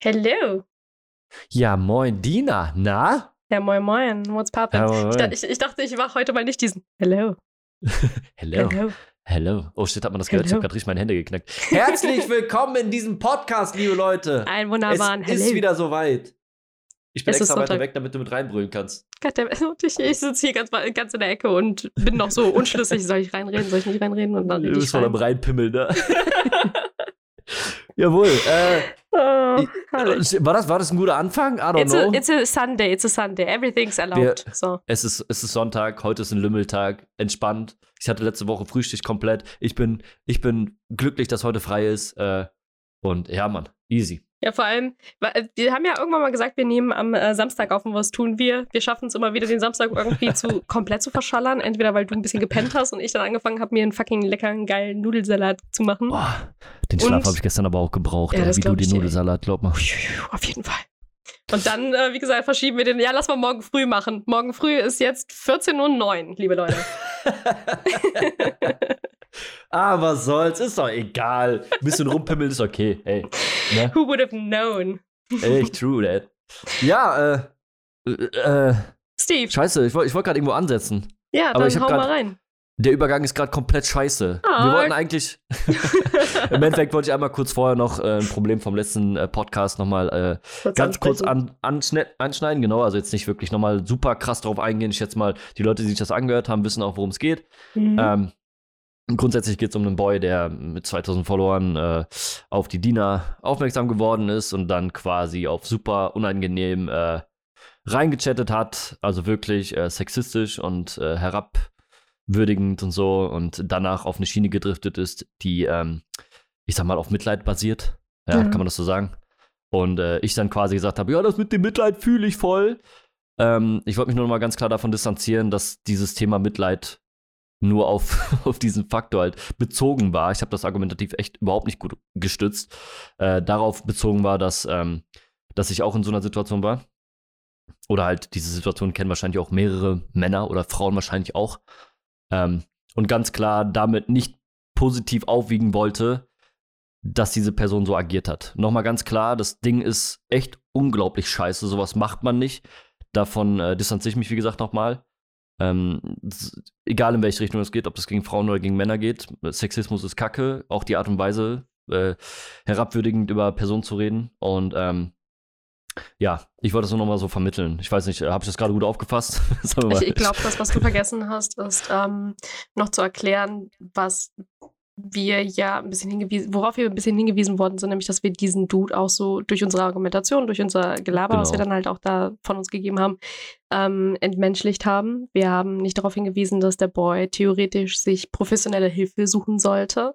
Hello. Ja, moin, Dina. Na? Ja, moin, moin. What's poppin'? Ja, moin, Ich, moin. ich, ich dachte, ich mache heute mal nicht diesen Hello. Hello. Hello. Hello. Oh shit, hat man das gehört? Ich Hello. habe gerade richtig meine Hände geknackt. Herzlich willkommen in diesem Podcast, liebe Leute. Es wunderbaren ist Hello. wieder soweit. Ich bin Es ist extra weiter weg, damit du mit reinbrüllen kannst. Und ich, ich sitze hier ganz, ganz in der Ecke und bin noch so unschlüssig. Soll ich reinreden? Soll ich nicht reinreden? Und dann Du bist ich voll am rein. Reinpimmeln, ne? Jawohl. Äh, Oh, herrlich. war, das, war das ein guter Anfang? I don't It's a, know. it's a Sunday, it's a Sunday. Everything's allowed. so. Es ist, es ist Sonntag, heute ist ein Lümmeltag, entspannt. Ich hatte letzte Woche Frühstück komplett. Ich bin, ich bin glücklich, dass heute frei ist. Äh, und ja, Mann, easy. Ja, vor allem, wa- äh, wir haben ja irgendwann mal gesagt, wir nehmen am äh, Samstag auf und was tun wir? Wir schaffen es immer wieder, den Samstag irgendwie zu komplett zu verschallern. Entweder weil du ein bisschen gepennt hast und ich dann angefangen habe, mir einen fucking leckeren, geilen Nudelsalat zu machen. Boah, den Schlaf habe ich gestern aber auch gebraucht, Ja, ey, wie du den. Nudelsalat, glaub mal. Auf jeden Fall. Und dann, äh, wie gesagt, verschieben wir den. Ja, lass mal morgen früh machen. Morgen früh ist jetzt 14.09 Uhr, liebe Leute. ah, was soll's, ist doch egal. Ein bisschen rumpimmeln ist okay, ey. Ne? Who would have known? Echt true, that. Ja, äh, äh, äh, Steve. scheiße, ich wollte ich wollt gerade irgendwo ansetzen. Ja, aber ich hau mal grad- rein. Der Übergang ist gerade komplett scheiße. Ah. Wir wollten eigentlich, im Endeffekt wollte ich einmal kurz vorher noch äh, ein Problem vom letzten äh, Podcast nochmal äh, ganz kurz ansprechen. an, anschne- anschneiden, genau, also jetzt nicht wirklich nochmal super krass drauf eingehen. Ich schätze mal, die Leute, die sich das angehört haben, wissen auch, worum es geht. Mhm. Ähm, grundsätzlich geht es um einen Boy, der mit 2000 Followern äh, auf die Diener aufmerksam geworden ist und dann quasi auf super unangenehm äh, reingechattet hat, also wirklich äh, sexistisch und äh, herabwürdigend und so und danach auf eine Schiene gedriftet ist, die, ähm, ich sag mal, auf Mitleid basiert. Ja, Ja. kann man das so sagen? Und äh, ich dann quasi gesagt habe, ja, das mit dem Mitleid fühle ich voll. Ähm, ich wollte mich nur noch mal ganz klar davon distanzieren, dass dieses Thema Mitleid nur auf, auf diesen Faktor halt bezogen war. Ich habe das argumentativ echt überhaupt nicht gut gestützt. Äh, darauf bezogen war, dass, ähm, dass ich auch in so einer Situation war. Oder halt diese Situation kennen wahrscheinlich auch mehrere Männer oder Frauen wahrscheinlich auch. Ähm, und ganz klar damit nicht positiv aufwiegen wollte, dass diese Person so agiert hat. Nochmal ganz klar, das Ding ist echt unglaublich scheiße. Sowas macht man nicht. Davon äh, distanziere ich mich, wie gesagt, nochmal. Ähm, egal in welche Richtung es geht, ob das gegen Frauen oder gegen Männer geht, Sexismus ist Kacke, auch die Art und Weise, äh, herabwürdigend über Personen zu reden. Und ähm, ja, ich wollte das nur nochmal so vermitteln. Ich weiß nicht, habe ich das gerade gut aufgefasst? Ich, ich glaube, das, was du vergessen hast, ist ähm, noch zu erklären, was wir ja ein bisschen hingewiesen, worauf wir ein bisschen hingewiesen worden sind, nämlich, dass wir diesen Dude auch so durch unsere Argumentation, durch unser Gelaber, was wir Genau. dann halt auch da von uns gegeben haben, ähm, entmenschlicht haben. Wir haben nicht darauf hingewiesen, dass der Boy theoretisch sich professionelle Hilfe suchen sollte.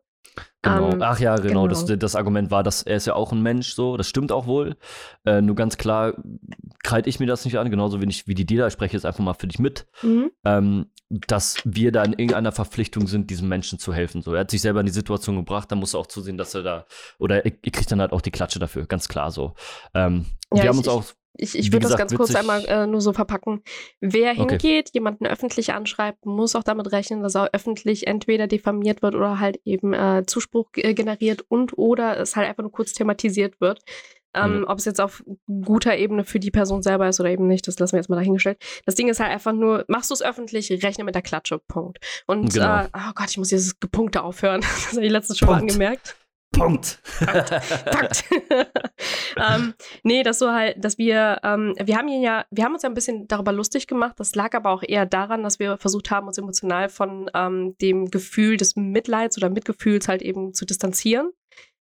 Genau. Ähm, Ach ja, genau. genau. Das, das Argument war, dass er ist ja auch ein Mensch, so. Das stimmt auch wohl. Äh, nur ganz klar kreide ich mir das nicht an, genauso wenig wie die Dealer. Ich spreche jetzt einfach mal für dich mit, Mhm. ähm, dass wir da in irgendeiner Verpflichtung sind, diesem Menschen zu helfen. So, er hat sich selber in die Situation gebracht, dann muss er auch zusehen, dass er da, oder er, er kriegt dann halt auch die Klatsche dafür, ganz klar so. Ähm, Ja, wir haben uns auch, Ich, ich würde das ganz kurz witzig- einmal äh, nur so verpacken. Wer Okay. hingeht, jemanden öffentlich anschreibt, muss auch damit rechnen, dass er öffentlich entweder diffamiert wird oder halt eben äh, Zuspruch äh, generiert und oder es halt einfach nur kurz thematisiert wird. Ähm, Mhm. Ob es jetzt auf guter Ebene für die Person selber ist oder eben nicht, das lassen wir jetzt mal dahingestellt. Das Ding ist halt einfach nur, machst du es öffentlich, rechne mit der Klatsche, Punkt. Und, Genau. äh, oh Gott, ich muss dieses Gepunkte aufhören. Das habe ich letztens schon mal Punkt. Punkt. Ähm, nee, das so halt, dass wir, ähm, wir haben ihn ja, wir haben uns ja ein bisschen darüber lustig gemacht. Das lag aber auch eher daran, dass wir versucht haben, uns emotional von ähm, dem Gefühl des Mitleids oder Mitgefühls halt eben zu distanzieren.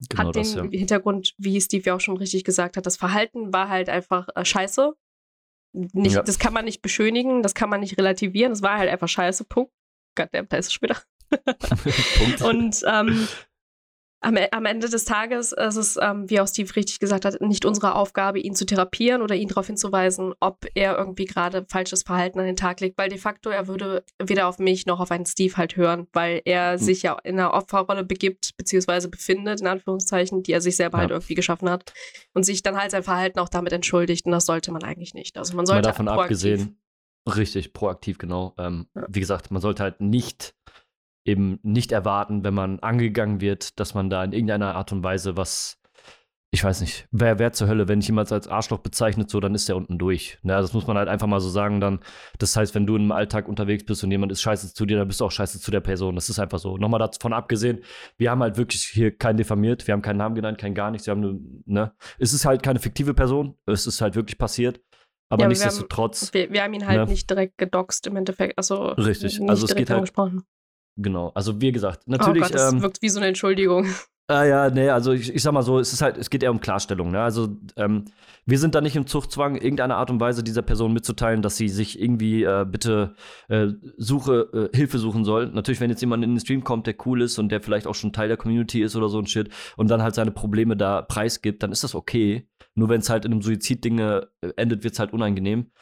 genau hat den das, ja. Hintergrund, wie Steve ja auch schon richtig gesagt hat, das Verhalten war halt einfach äh, scheiße. Nicht, Ja. Das kann man nicht beschönigen, das kann man nicht relativieren, das war halt einfach scheiße, Punkt. Goddamn, da ist es später. Punkt. Und ähm, am, E- am Ende des Tages ist es, ähm, wie auch Steve richtig gesagt hat, nicht unsere Aufgabe, ihn zu therapieren oder ihn darauf hinzuweisen, ob er irgendwie gerade falsches Verhalten an den Tag legt, weil de facto er würde weder auf mich noch auf einen Steve halt hören, weil er Hm. sich ja in einer Opferrolle begibt, beziehungsweise befindet, in Anführungszeichen, die er sich selber Ja. halt irgendwie geschaffen hat und sich dann halt sein Verhalten auch damit entschuldigt und das sollte man eigentlich nicht. Also man Mal sollte davon proaktiv- abgesehen, richtig proaktiv, genau. Ähm, Ja. Wie gesagt, man sollte halt nicht eben nicht erwarten, wenn man angegangen wird, dass man da in irgendeiner Art und Weise was ich weiß nicht, wer, wer zur Hölle, wenn ich jemals als Arschloch bezeichnet, so, dann ist der unten durch. Na, das muss man halt einfach mal so sagen dann. Das heißt, wenn du im Alltag unterwegs bist und jemand ist scheiße zu dir, dann bist du auch scheiße zu der Person. Das ist einfach so. Nochmal davon abgesehen, wir haben halt wirklich hier keinen diffamiert, wir haben keinen Namen genannt, kein gar nichts. Wir haben nur, ne? Es ist halt keine fiktive Person, es ist halt wirklich passiert. Aber ja, nichtsdestotrotz. Wir haben, wir, wir haben, ihn halt ne? nicht direkt gedoxt im Endeffekt. Also Richtig. also es geht halt. Genau. Also wie gesagt, natürlich. Oh Gott, das ähm, wirkt wie so eine Entschuldigung. Ah ja, nee, also ich, ich sag mal so, es ist halt, es geht eher um Klarstellung. Ne? Also ähm, wir sind da nicht im Zuchtzwang, irgendeine Art und Weise dieser Person mitzuteilen, dass sie sich irgendwie äh, bitte äh, Suche, äh, Hilfe suchen soll. Natürlich, wenn jetzt jemand in den Stream kommt, der cool ist und der vielleicht auch schon Teil der Community ist oder so ein Shit und dann halt seine Probleme da preisgibt, dann ist das okay. Nur wenn es halt in einem Suiziddinge äh, endet, wird es halt unangenehm.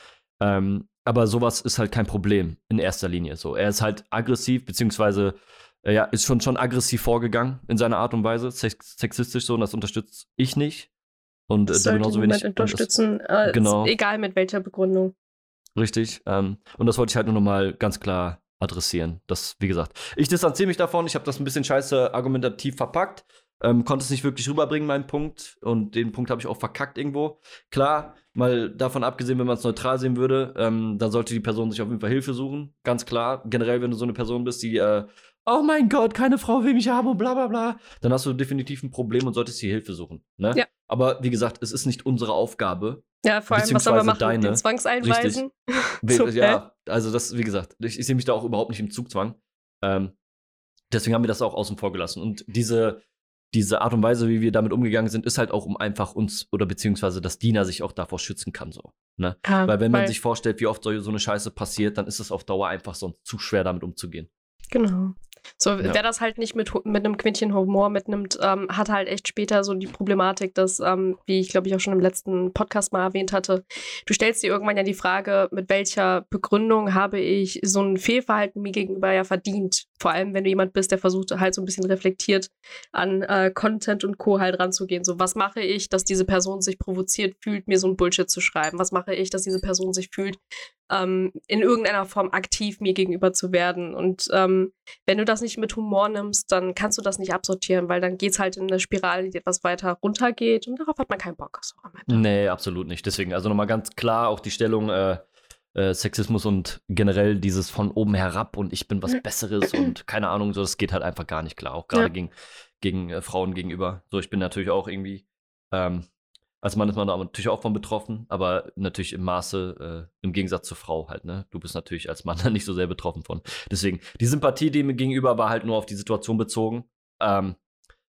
Ähm, aber sowas ist halt kein Problem in erster Linie. So, er ist halt aggressiv, beziehungsweise äh, ja, ist schon, schon aggressiv vorgegangen in seiner Art und Weise, sexistisch so, und das unterstütze ich nicht. Und äh, genauso wenig. unterstützen, das, äh, genau. egal mit welcher Begründung. Richtig. Ähm, und das wollte ich halt nur nochmal ganz klar adressieren. Das, wie gesagt, ich distanziere mich davon. Ich habe das ein bisschen scheiße argumentativ verpackt. Ähm, konnte es nicht wirklich rüberbringen, meinen Punkt. Und den Punkt habe ich auch verkackt irgendwo. Klar, mal davon abgesehen, wenn man es neutral sehen würde, ähm, dann sollte die Person sich auf jeden Fall Hilfe suchen. Ganz klar. Generell, wenn du so eine Person bist, die äh, oh mein Gott, keine Frau will mich haben und bla bla bla, dann hast du definitiv ein Problem und solltest hier Hilfe suchen. Ne? Ja. Aber wie gesagt, es ist nicht unsere Aufgabe. Ja, vor allem, was soll man machen? Deine. Den Zwangseinweisen? ja, also das, wie gesagt, ich, ich sehe mich da auch überhaupt nicht im Zugzwang. Ähm, deswegen haben wir das auch außen vor gelassen. Und diese, diese Art und Weise, wie wir damit umgegangen sind, ist halt auch, um einfach uns oder beziehungsweise das Diener sich auch davor schützen kann. So, ne? Ja, weil wenn man sich vorstellt, wie oft so, so eine Scheiße passiert, dann ist es auf Dauer einfach sonst zu schwer, damit umzugehen. Genau. So, ja. wer das halt nicht mit, mit einem Quintchen Humor mitnimmt, ähm, hat halt echt später so die Problematik, dass, ähm, wie ich glaube ich auch schon im letzten Podcast mal erwähnt hatte, du stellst dir irgendwann ja die Frage, mit welcher Begründung habe ich so ein Fehlverhalten mir gegenüber ja verdient? Vor allem, wenn du jemand bist, der versucht halt so ein bisschen reflektiert an äh, Content und Co. halt ranzugehen. So, was mache ich, dass diese Person sich provoziert fühlt, mir so ein Bullshit zu schreiben? Was mache ich, dass diese Person sich fühlt, ähm, in irgendeiner Form aktiv mir gegenüber zu werden? Und ähm, wenn du das nicht mit Humor nimmst, dann kannst du das nicht absortieren, weil dann geht es halt in eine Spirale, die etwas weiter runtergeht und darauf hat man keinen Bock. So. Nee, absolut nicht. Deswegen, also nochmal ganz klar auch die Stellung, äh, äh, Sexismus und generell dieses von oben herab und ich bin was. Besseres und keine Ahnung, so, das geht halt einfach gar nicht klar, auch gerade ja. gegen, gegen äh, Frauen gegenüber. So, ich bin natürlich auch irgendwie ähm, als Mann ist man da natürlich auch von betroffen, aber natürlich im Maße, äh, im Gegensatz zur Frau halt, ne? Du bist natürlich als Mann da nicht so sehr betroffen von. Deswegen, die Sympathie dem gegenüber war halt nur auf die Situation bezogen. Ähm,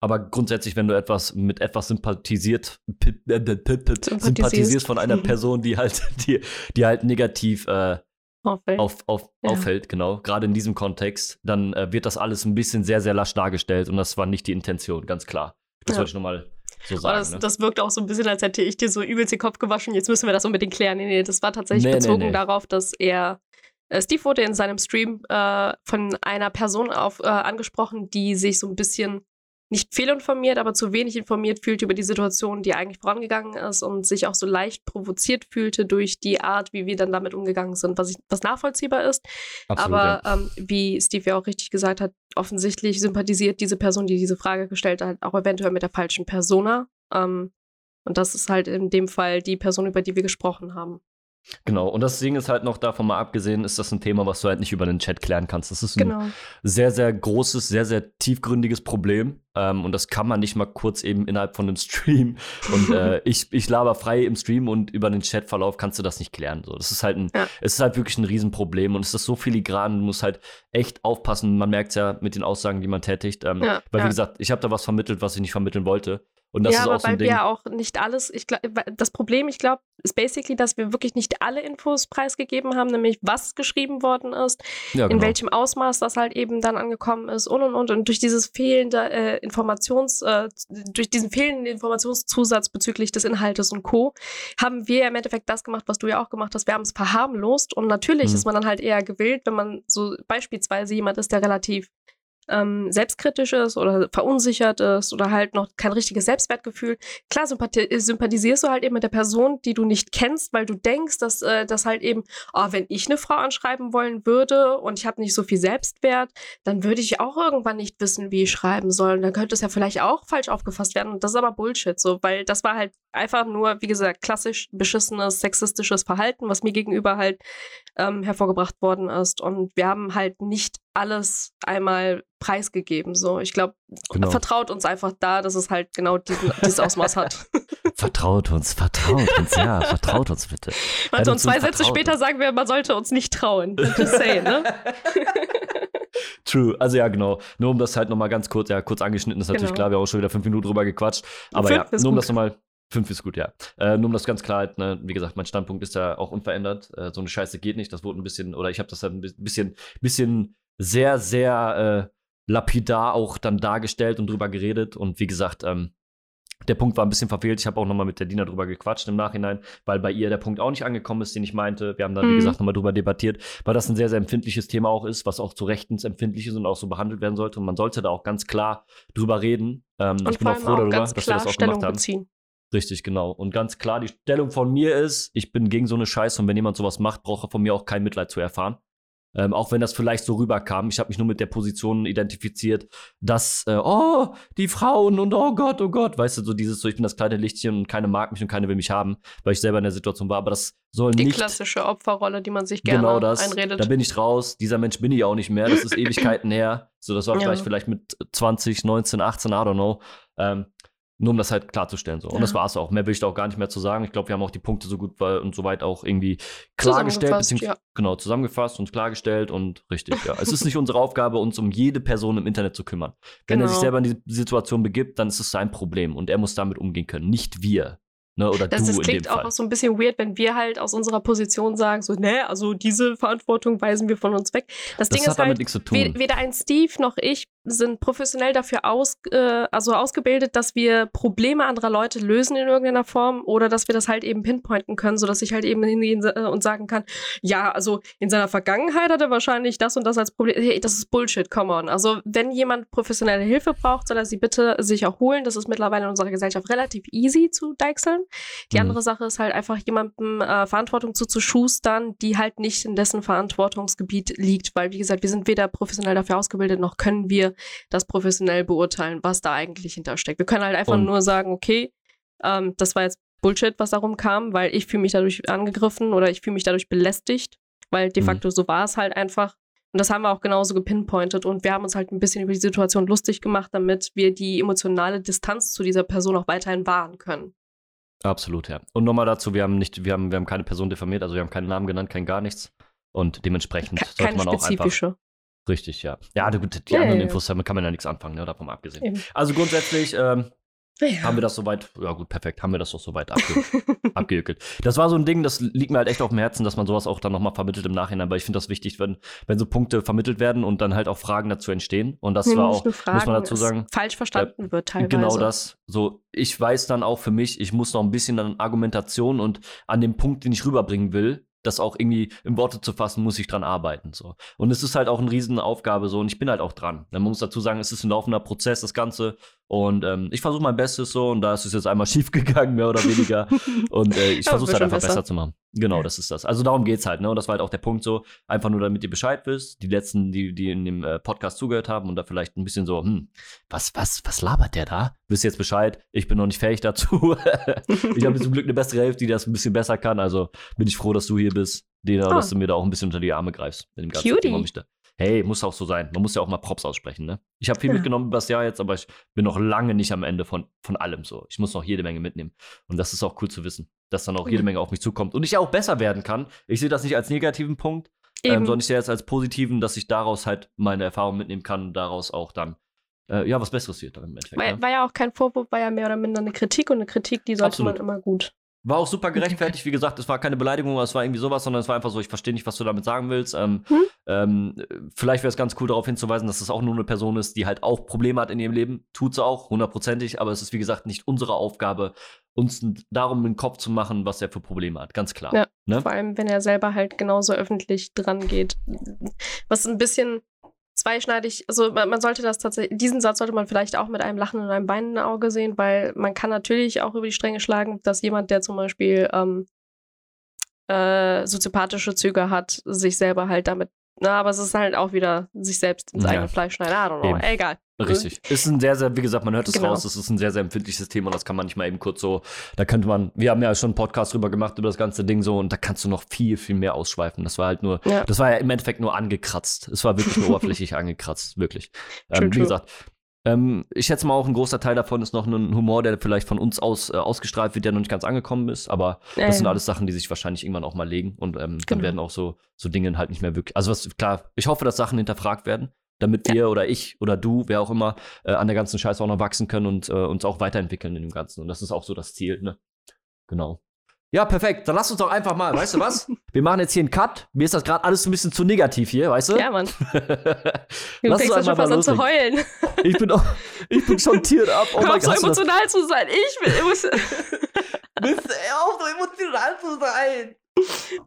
aber grundsätzlich, wenn du etwas mit etwas sympathisiert, sympathisierst von einer Person, die halt, die, die halt negativ äh, auffällt, auf, auf, ja. auffällt genau, gerade in diesem Kontext, dann äh, wird das alles ein bisschen sehr, sehr lasch dargestellt und das war nicht die Intention, ganz klar. Das ja. wollte ich nochmal so sagen, das, ne? das wirkt auch so ein bisschen, als hätte ich dir so übelst den Kopf gewaschen. Jetzt müssen wir das unbedingt klären. Nee, nee, das war tatsächlich nee, bezogen nee, nee. darauf, dass er. Äh, Steve wurde in seinem Stream äh, von einer Person auf, äh, angesprochen, die sich so ein bisschen nicht fehlinformiert, aber zu wenig informiert fühlte über die Situation, die eigentlich vorangegangen ist und sich auch so leicht provoziert fühlte durch die Art, wie wir dann damit umgegangen sind, was, ich, was nachvollziehbar ist. Absolut, aber ja. ähm, wie Steve ja auch richtig gesagt hat, offensichtlich sympathisiert diese Person, die diese Frage gestellt hat, auch eventuell mit der falschen Persona. Ähm, und das ist halt in dem Fall die Person, über die wir gesprochen haben. Genau, und das Ding ist halt noch davon mal abgesehen, ist das ein Thema, was du halt nicht über den Chat klären kannst. Das ist ein genau. sehr, sehr großes, sehr, sehr tiefgründiges Problem. Ähm, und das kann man nicht mal kurz eben innerhalb von einem Stream. Und äh, ich, ich laber frei im Stream und über den Chatverlauf kannst du das nicht klären. So, das ist halt ein, ja. es ist halt wirklich ein Riesenproblem und es ist so filigran, du musst halt echt aufpassen. Man merkt es ja mit den Aussagen, die man tätigt. Ähm, ja, weil, wie gesagt, ich habe da was vermittelt, was ich nicht vermitteln wollte. Und das ja, ist aber auch so ein weil Ding. wir auch nicht alles, ich glaub, das Problem, ich glaube, ist basically, dass wir wirklich nicht alle Infos preisgegeben haben, nämlich was geschrieben worden ist, ja, genau. in welchem Ausmaß das halt eben dann angekommen ist und und und. Und durch dieses fehlende äh, Informations, äh, durch diesen fehlenden Informationszusatz bezüglich des Inhaltes und Co. haben wir im Endeffekt das gemacht, was du ja auch gemacht hast. Wir haben es verharmlost und natürlich mhm. ist man dann halt eher gewillt, wenn man so beispielsweise jemand ist, der relativ ähm, selbstkritisch ist oder verunsichert ist oder halt noch kein richtiges Selbstwertgefühl, klar sympathisierst du halt eben mit der Person, die du nicht kennst, weil du denkst, dass äh, das halt eben, oh, wenn ich eine Frau anschreiben wollen würde und ich habe nicht so viel Selbstwert, dann würde ich auch irgendwann nicht wissen, wie ich schreiben soll. Und dann könnte es ja vielleicht auch falsch aufgefasst werden. Und das ist aber Bullshit, so, weil das war halt einfach nur, wie gesagt, klassisch beschissenes, sexistisches Verhalten, was mir gegenüber halt ähm, hervorgebracht worden ist. Und wir haben halt nicht alles einmal preisgegeben. So, ich glaube, genau. vertraut uns einfach da, dass es halt genau diesen, dieses Ausmaß hat. vertraut uns, vertraut uns, ja, vertraut uns bitte. Also, und zwei Sätze später sagen wir, man sollte uns nicht trauen. Just ne? True, also ja, genau. Nur um das halt nochmal ganz kurz, ja, kurz angeschnitten ist natürlich genau. klar, wir haben auch schon wieder fünf Minuten drüber gequatscht. Aber fünf ja, nur um das nochmal Fünf ist gut, ja. Äh, nur um das ganz klar, halt, ne, wie gesagt, mein Standpunkt ist ja auch unverändert. Äh, so eine Scheiße geht nicht. Das wurde ein bisschen, oder ich habe das halt ein bisschen, bisschen sehr, sehr äh, lapidar auch dann dargestellt und drüber geredet. Und wie gesagt, ähm, der Punkt war ein bisschen verfehlt. Ich habe auch nochmal mit der Dina drüber gequatscht im Nachhinein, weil bei ihr der Punkt auch nicht angekommen ist, den ich meinte. Wir haben dann, mhm. wie gesagt, nochmal drüber debattiert, weil das ein sehr, sehr empfindliches Thema auch ist, was auch zu rechtens empfindlich ist und auch so behandelt werden sollte. Und man sollte da auch ganz klar drüber reden. Ähm, ich bin auch froh darüber, dass wir das auch Stellung gemacht haben. Beziehen. Richtig, genau. Und ganz klar, die Stellung von mir ist, ich bin gegen so eine Scheiße und wenn jemand sowas macht, braucht er von mir auch kein Mitleid zu erfahren. Ähm, auch wenn das vielleicht so rüberkam. Ich habe mich nur mit der Position identifiziert, dass, äh, oh, die Frauen und oh Gott, oh Gott, weißt du, so dieses, so ich bin das kleine Lichtchen und keine mag mich und keine will mich haben, weil ich selber in der Situation war. Aber das soll die nicht. Die klassische Opferrolle, die man sich gerne genau das, einredet. Da bin ich raus. Dieser Mensch bin ich auch nicht mehr. Das ist Ewigkeiten her. So, das war ja. vielleicht, vielleicht mit 20, 19, 18, I don't know. Ähm, nur um das halt klarzustellen. So. Und ja. das war es auch. Mehr will ich da auch gar nicht mehr zu sagen. Ich glaube, wir haben auch die Punkte so gut und so weit auch irgendwie klargestellt, ja. genau, zusammengefasst und klargestellt und richtig, ja. es ist nicht unsere Aufgabe, uns um jede Person im Internet zu kümmern. Wenn genau. er sich genau. selber in die Situation begibt, dann ist es sein Problem und er muss damit umgehen können, nicht wir. Ne, oder das, du das klingt auch so ein bisschen weird, wenn wir halt aus unserer Position sagen, so, ne, also diese Verantwortung weisen wir von uns weg. Das, das Ding ist halt, weder ein Steve noch ich sind professionell dafür aus, äh, also ausgebildet, dass wir Probleme anderer Leute lösen in irgendeiner Form oder dass wir das halt eben pinpointen können, sodass ich halt eben hingehen äh, und sagen kann, ja, also in seiner Vergangenheit hat er wahrscheinlich das und das als Problem. Hey, das ist Bullshit, come on. Also wenn jemand professionelle Hilfe braucht, soll er sie bitte sich auch holen. Das ist mittlerweile in unserer Gesellschaft relativ easy zu deichseln. Die mhm. andere Sache ist halt einfach jemandem äh, Verantwortung zuzuschustern, die halt nicht in dessen Verantwortungsgebiet liegt, weil wie gesagt, wir sind weder professionell dafür ausgebildet, noch können wir das professionell beurteilen, was da eigentlich hintersteckt. Wir können halt einfach und nur sagen, okay, ähm, das war jetzt Bullshit, was darum kam, weil ich fühle mich dadurch angegriffen oder ich fühle mich dadurch belästigt, weil de mhm. facto mhm. so war es halt einfach. Und das haben wir auch genauso gepinpointet und wir haben uns halt ein bisschen über die Situation lustig gemacht, damit wir die emotionale Distanz zu dieser Person auch weiterhin wahren können. Absolut, ja. Und nochmal dazu, wir haben nicht, wir haben, wir haben keine Person diffamiert, also wir haben keinen Namen genannt, kein gar nichts. Und dementsprechend Ke sollte man auch einfach. Richtig, ja. Ja, gut, die ja, anderen Infos, damit kann man ja nichts anfangen, ne, davon abgesehen. Eben. Also grundsätzlich ähm, ja. haben wir das soweit, ja gut, perfekt, haben wir das doch soweit abge abgeökelt. Das war so ein Ding, das liegt mir halt echt auf dem Herzen, dass man sowas auch dann nochmal vermittelt im Nachhinein, weil ich finde das wichtig, wenn, wenn so Punkte vermittelt werden und dann halt auch Fragen dazu entstehen. Und das war auch, Fragen, muss man dazu sagen. Falsch verstanden äh, wird teilweise. Genau das. So, ich weiß dann auch für mich, ich muss noch ein bisschen an Argumentation und an dem Punkt, den ich rüberbringen will, das auch irgendwie in Worte zu fassen, muss ich dran arbeiten. So. Und es ist halt auch eine Riesenaufgabe so und ich bin halt auch dran. Man muss dazu sagen, es ist ein laufender Prozess, das Ganze. Und ähm, ich versuche mein Bestes so und da ist es jetzt einmal schief gegangen, mehr oder weniger. und äh, ich versuche es halt einfach besser. besser. zu machen. Genau, das ist das. Also darum geht's halt, ne? Und das war halt auch der Punkt so, einfach nur damit ihr Bescheid wisst. Die letzten, die, die in dem äh, Podcast zugehört haben und da vielleicht ein bisschen so, hm, was, was, was labert der da? Wisst ihr jetzt Bescheid? Ich bin noch nicht fähig dazu. ich habe zum Glück eine bessere Hälfte, die das ein bisschen besser kann. Also bin ich froh, dass du hier bist, Dena, oh. dass du mir da auch ein bisschen unter die Arme greifst. Mit dem ganzen Cutie. Thema hey, muss auch so sein. Man muss ja auch mal Props aussprechen, ne? Ich habe viel ja. mitgenommen über das Jahr jetzt, aber ich bin noch lange nicht am Ende von, von allem so. Ich muss noch jede Menge mitnehmen. Und das ist auch cool zu wissen, dass dann auch jede Menge auf mich zukommt. Und ich auch besser werden kann. Ich sehe das nicht als negativen Punkt, ähm, sondern ich sehe es als positiven, dass ich daraus halt meine Erfahrung mitnehmen kann und daraus auch dann äh, ja, was Besseres wird dann im Endeffekt. War, ne? war, ja auch kein Vorwurf, war ja mehr oder minder eine Kritik und eine Kritik, die sollte Absolut. man immer gut war auch super gerechtfertigt, wie gesagt, es war keine Beleidigung, es war irgendwie sowas, sondern es war einfach so, ich verstehe nicht, was du damit sagen willst. Ähm, hm? ähm, vielleicht wäre es ganz cool, darauf hinzuweisen, dass es auch nur eine Person ist, die halt auch Probleme hat in ihrem Leben. Tut sie auch, hundertprozentig, aber es ist, wie gesagt, nicht unsere Aufgabe, uns darum den Kopf zu machen, was er für Probleme hat. Ganz klar. Ja, ne? Vor allem, wenn er selber halt genauso öffentlich dran geht. Was ein bisschen zweischneidig, also man, man sollte das tatsächlich, diesen Satz sollte man vielleicht auch mit einem Lachen und einem weinenden Auge sehen, weil man kann natürlich auch über die Stränge schlagen, dass jemand, der zum Beispiel ähm, äh, soziopathische Züge hat, sich selber halt damit na, aber es ist halt auch wieder sich selbst ins Ja. eigene Fleisch schneiden. I don't know. Eben. Egal. Richtig. Ist ein sehr, sehr, wie gesagt, man hört es Genau. raus, es ist ein sehr, sehr empfindliches Thema und das kann man nicht mal eben kurz so, da könnte man, wir haben ja schon einen Podcast drüber gemacht, über das ganze Ding so und da kannst du noch viel, viel mehr ausschweifen. Das war halt nur, Ja. das war ja im Endeffekt nur angekratzt. Es war wirklich nur oberflächlich angekratzt, wirklich. True, Ähm, wie true. gesagt, ähm, ich schätze mal auch ein großer Teil davon ist noch ein Humor, der vielleicht von uns aus äh, ausgestrahlt wird, der noch nicht ganz angekommen ist, aber Ja, das sind alles Sachen, die sich wahrscheinlich irgendwann auch mal legen und ähm, dann Genau. werden auch so, so Dinge halt nicht mehr wirklich. Also was klar, ich hoffe, dass Sachen hinterfragt werden, damit wir oder ich oder du, wer auch immer, äh, an der ganzen Scheiße auch noch wachsen können und äh, uns auch weiterentwickeln in dem Ganzen. Und das ist auch so das Ziel, ne? Genau. Ja, perfekt. Dann lass uns doch einfach mal, weißt du was? Wir machen jetzt hier einen Cut. Mir ist das gerade alles ein bisschen zu negativ hier, weißt du? Ja, Mann. Du lass ja schon fast an zu heulen. Ich bin, auch, ich bin schon tiert ab. Oh Hör mein auf, so emotional zu sein. Ich will emotional. Bist auch so emotional zu sein?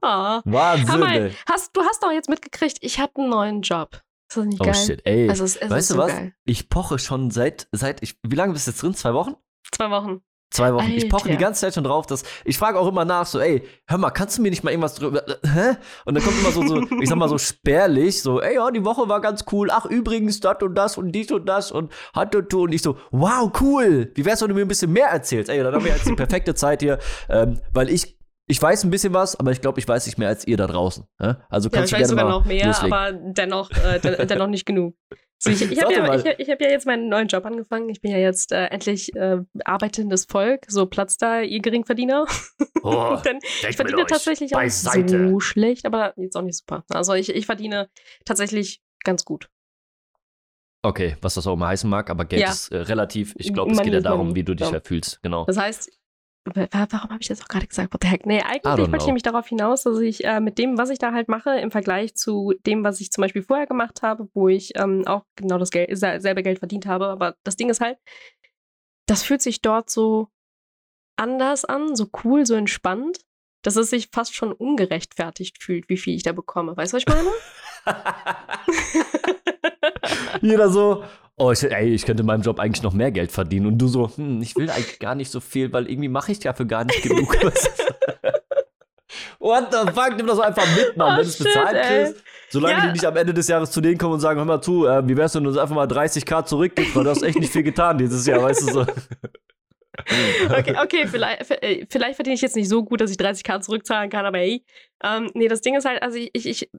oh. Wahnsinn, mal, ey. hast, du hast doch jetzt mitgekriegt, ich habe einen neuen Job. Ist das nicht Oh geil? shit, ey. Also, es, es weißt du so was? geil. Ich poche schon seit, seit ich, wie lange bist du jetzt drin? Zwei Wochen? Zwei Wochen. Zwei Wochen. Ich poche die Alter. ganze Zeit schon drauf, dass ich frage auch immer nach, so, ey, hör mal, kannst du mir nicht mal irgendwas drüber, hä? Und dann kommt immer so, so, ich sag mal so spärlich, so, ey, ja, die Woche war ganz cool. Ach, übrigens, das und das und dies und das und hat und tu. Und ich so, wow, cool. Wie wär's, wenn du mir ein bisschen mehr erzählst? Ey, dann haben wir jetzt die perfekte Zeit hier, ähm, weil ich, ich weiß ein bisschen was, aber ich glaube, ich weiß nicht mehr als ihr da draußen. hä? Also Ja, kannst ich du weiß sogar noch mehr, loslegen. aber dennoch, äh, den, dennoch nicht genug. Ich ich habe ja, ich, ich hab ja jetzt meinen neuen Job angefangen. Ich bin ja jetzt äh, endlich äh, arbeitendes Volk. So Platz da, ihr Geringverdiener. Oh, Denn ich verdiene tatsächlich auch nicht so schlecht, aber jetzt auch nicht super. Also ich, ich verdiene tatsächlich ganz gut. Okay, was das auch immer heißen mag, aber Geld Ja. ist äh, relativ. Ich glaube, es geht ja darum, wie du dich Ja. fühlst. Genau. Das heißt, warum habe ich das auch gerade gesagt? What the heck? Nee, eigentlich wollte ich nämlich darauf hinaus, dass ich äh, mit dem, was ich da halt mache, im Vergleich zu dem, was ich zum Beispiel vorher gemacht habe, wo ich ähm, auch genau das Geld, sel- selbe Geld verdient habe. Aber das Ding ist halt, das fühlt sich dort so anders an, so cool, so entspannt, dass es sich fast schon ungerechtfertigt fühlt, wie viel ich da bekomme. Weißt du, was ich meine? Jeder so, oh, ich, ey, ich könnte in meinem Job eigentlich noch mehr Geld verdienen. Und du so, hm, ich will eigentlich gar nicht so viel, weil irgendwie mache ich dafür gar nicht genug. What the fuck? Nimm das einfach mit, Mann, Oh, wenn du es bezahlt ey. kriegst. Solange Ja. die nicht am Ende des Jahres zu denen kommen und sagen, hör mal zu, äh, wie wär's, wenn du uns einfach mal 30k zurückgibst, weil du hast echt nicht viel getan dieses Jahr, weißt du so. Okay, okay vielleicht, äh, vielleicht verdiene ich jetzt nicht so gut, dass ich 30k zurückzahlen kann, aber hey. Ähm, nee, das Ding ist halt, also ich, ich, ich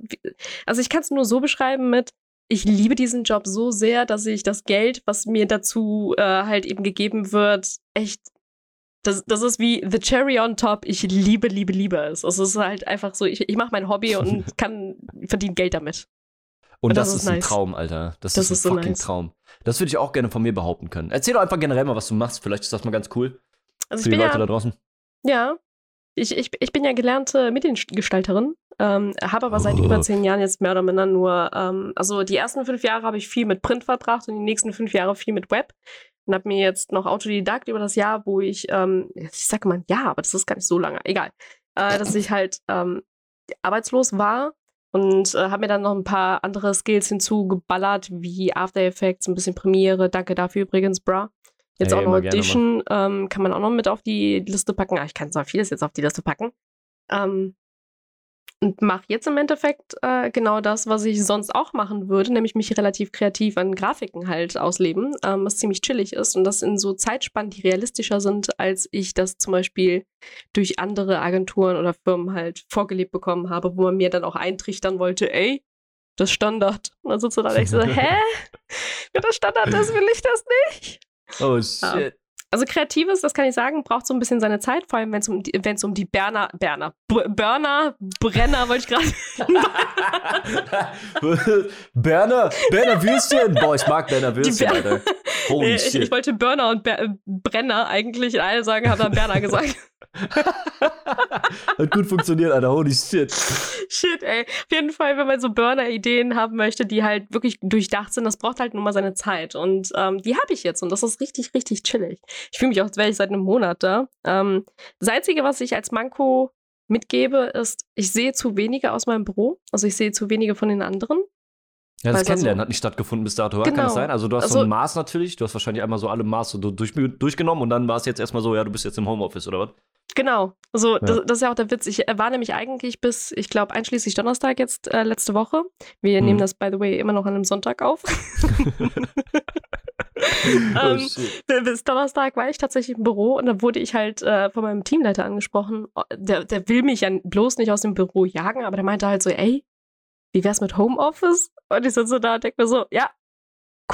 also ich kann es nur so beschreiben mit, ich liebe diesen Job so sehr, dass ich das Geld, was mir dazu äh, halt eben gegeben wird, echt. Das, das ist wie the cherry on top. Ich liebe, liebe, liebe es. Es ist halt einfach so, ich, ich mache mein Hobby und kann verdiene Geld damit. Und Und das, das ist ist ein nice. Traum, Alter. Das, Das ist ein ist so fucking nice. Traum. Das würde ich auch gerne von mir behaupten können. Erzähl doch einfach generell mal, was du machst. Vielleicht ist das mal ganz cool Also für ich die bin Leute ja, da draußen. Ja. Ich, ich, ich bin ja gelernte Mediengestalterin, ähm, habe aber seit über zehn Jahren jetzt mehr oder minder nur, ähm, also die ersten fünf Jahre habe ich viel mit Print verbracht und die nächsten fünf Jahre viel mit Web. Und habe mir jetzt noch Autodidakt über das Jahr, wo ich, ähm, ich sage mal, ja, aber das ist gar nicht so lange, egal, äh, dass ich halt ähm, arbeitslos war und äh, habe mir dann noch ein paar andere Skills hinzugeballert, wie After Effects, ein bisschen Premiere. Danke dafür übrigens, bra. Jetzt Hey, auch noch Audition ähm, kann man auch noch mit auf die Liste packen. Ah, ich kann zwar vieles jetzt auf die Liste packen. Ähm, und mache jetzt im Endeffekt äh, genau das, was ich sonst auch machen würde, nämlich mich relativ kreativ an Grafiken halt ausleben, ähm, was ziemlich chillig ist und das in so Zeitspannen, die realistischer sind, als ich das zum Beispiel durch andere Agenturen oder Firmen halt vorgelebt bekommen habe, wo man mir dann auch eintrichtern wollte, ey, das Standard. Und dann sitzt du da und denkst so, hä? Wenn das Standard ist, will ich das nicht. Oh shit. Also Kreatives, das kann ich sagen, braucht so ein bisschen seine Zeit, vor allem wenn es um um die Berner, Berner, B Burner, Brenner, wollte ich gerade. Berner, Berner Würstchen. Boah, ich mag Berner Würstchen, Ber- Alter. Holy ich, shit. ich wollte Burner und Ber äh, Brenner eigentlich in eine sagen, habe dann Berner gesagt. Hat gut funktioniert, Alter. Holy shit. Shit, ey. Auf jeden Fall, wenn man so Burner-Ideen haben möchte, die halt wirklich durchdacht sind, das braucht halt nur mal seine Zeit. Und ähm, die habe ich jetzt und das ist richtig, richtig chillig. Ich fühle mich auch, als wäre ich seit einem Monat da. Ähm, das Einzige, was ich als Manko mitgebe, ist, ich sehe zu wenige aus meinem Büro. Also ich sehe zu wenige von den anderen. Ja, das es Kennenlernen also- hat nicht stattgefunden bis dato, oder? kann das Genau. sein? Also du hast so Also- ein Maß natürlich, du hast wahrscheinlich einmal so alle Maße so durch, durchgenommen und dann war es jetzt erstmal so, ja, du bist jetzt im Homeoffice, oder was? Genau. Also, das, Ja. das ist ja auch der Witz. Ich war nämlich eigentlich bis, ich glaube, einschließlich Donnerstag jetzt äh, letzte Woche. Wir Mhm. nehmen das, by the way, immer noch an einem Sonntag auf. Oh, ähm, bis Donnerstag war ich tatsächlich im Büro und dann wurde ich halt äh, von meinem Teamleiter angesprochen. Oh, Der, der will mich ja bloß nicht aus dem Büro jagen, aber der meinte halt so, ey, wie wär's mit Homeoffice? Und ich sitze da und denke mir so, ja,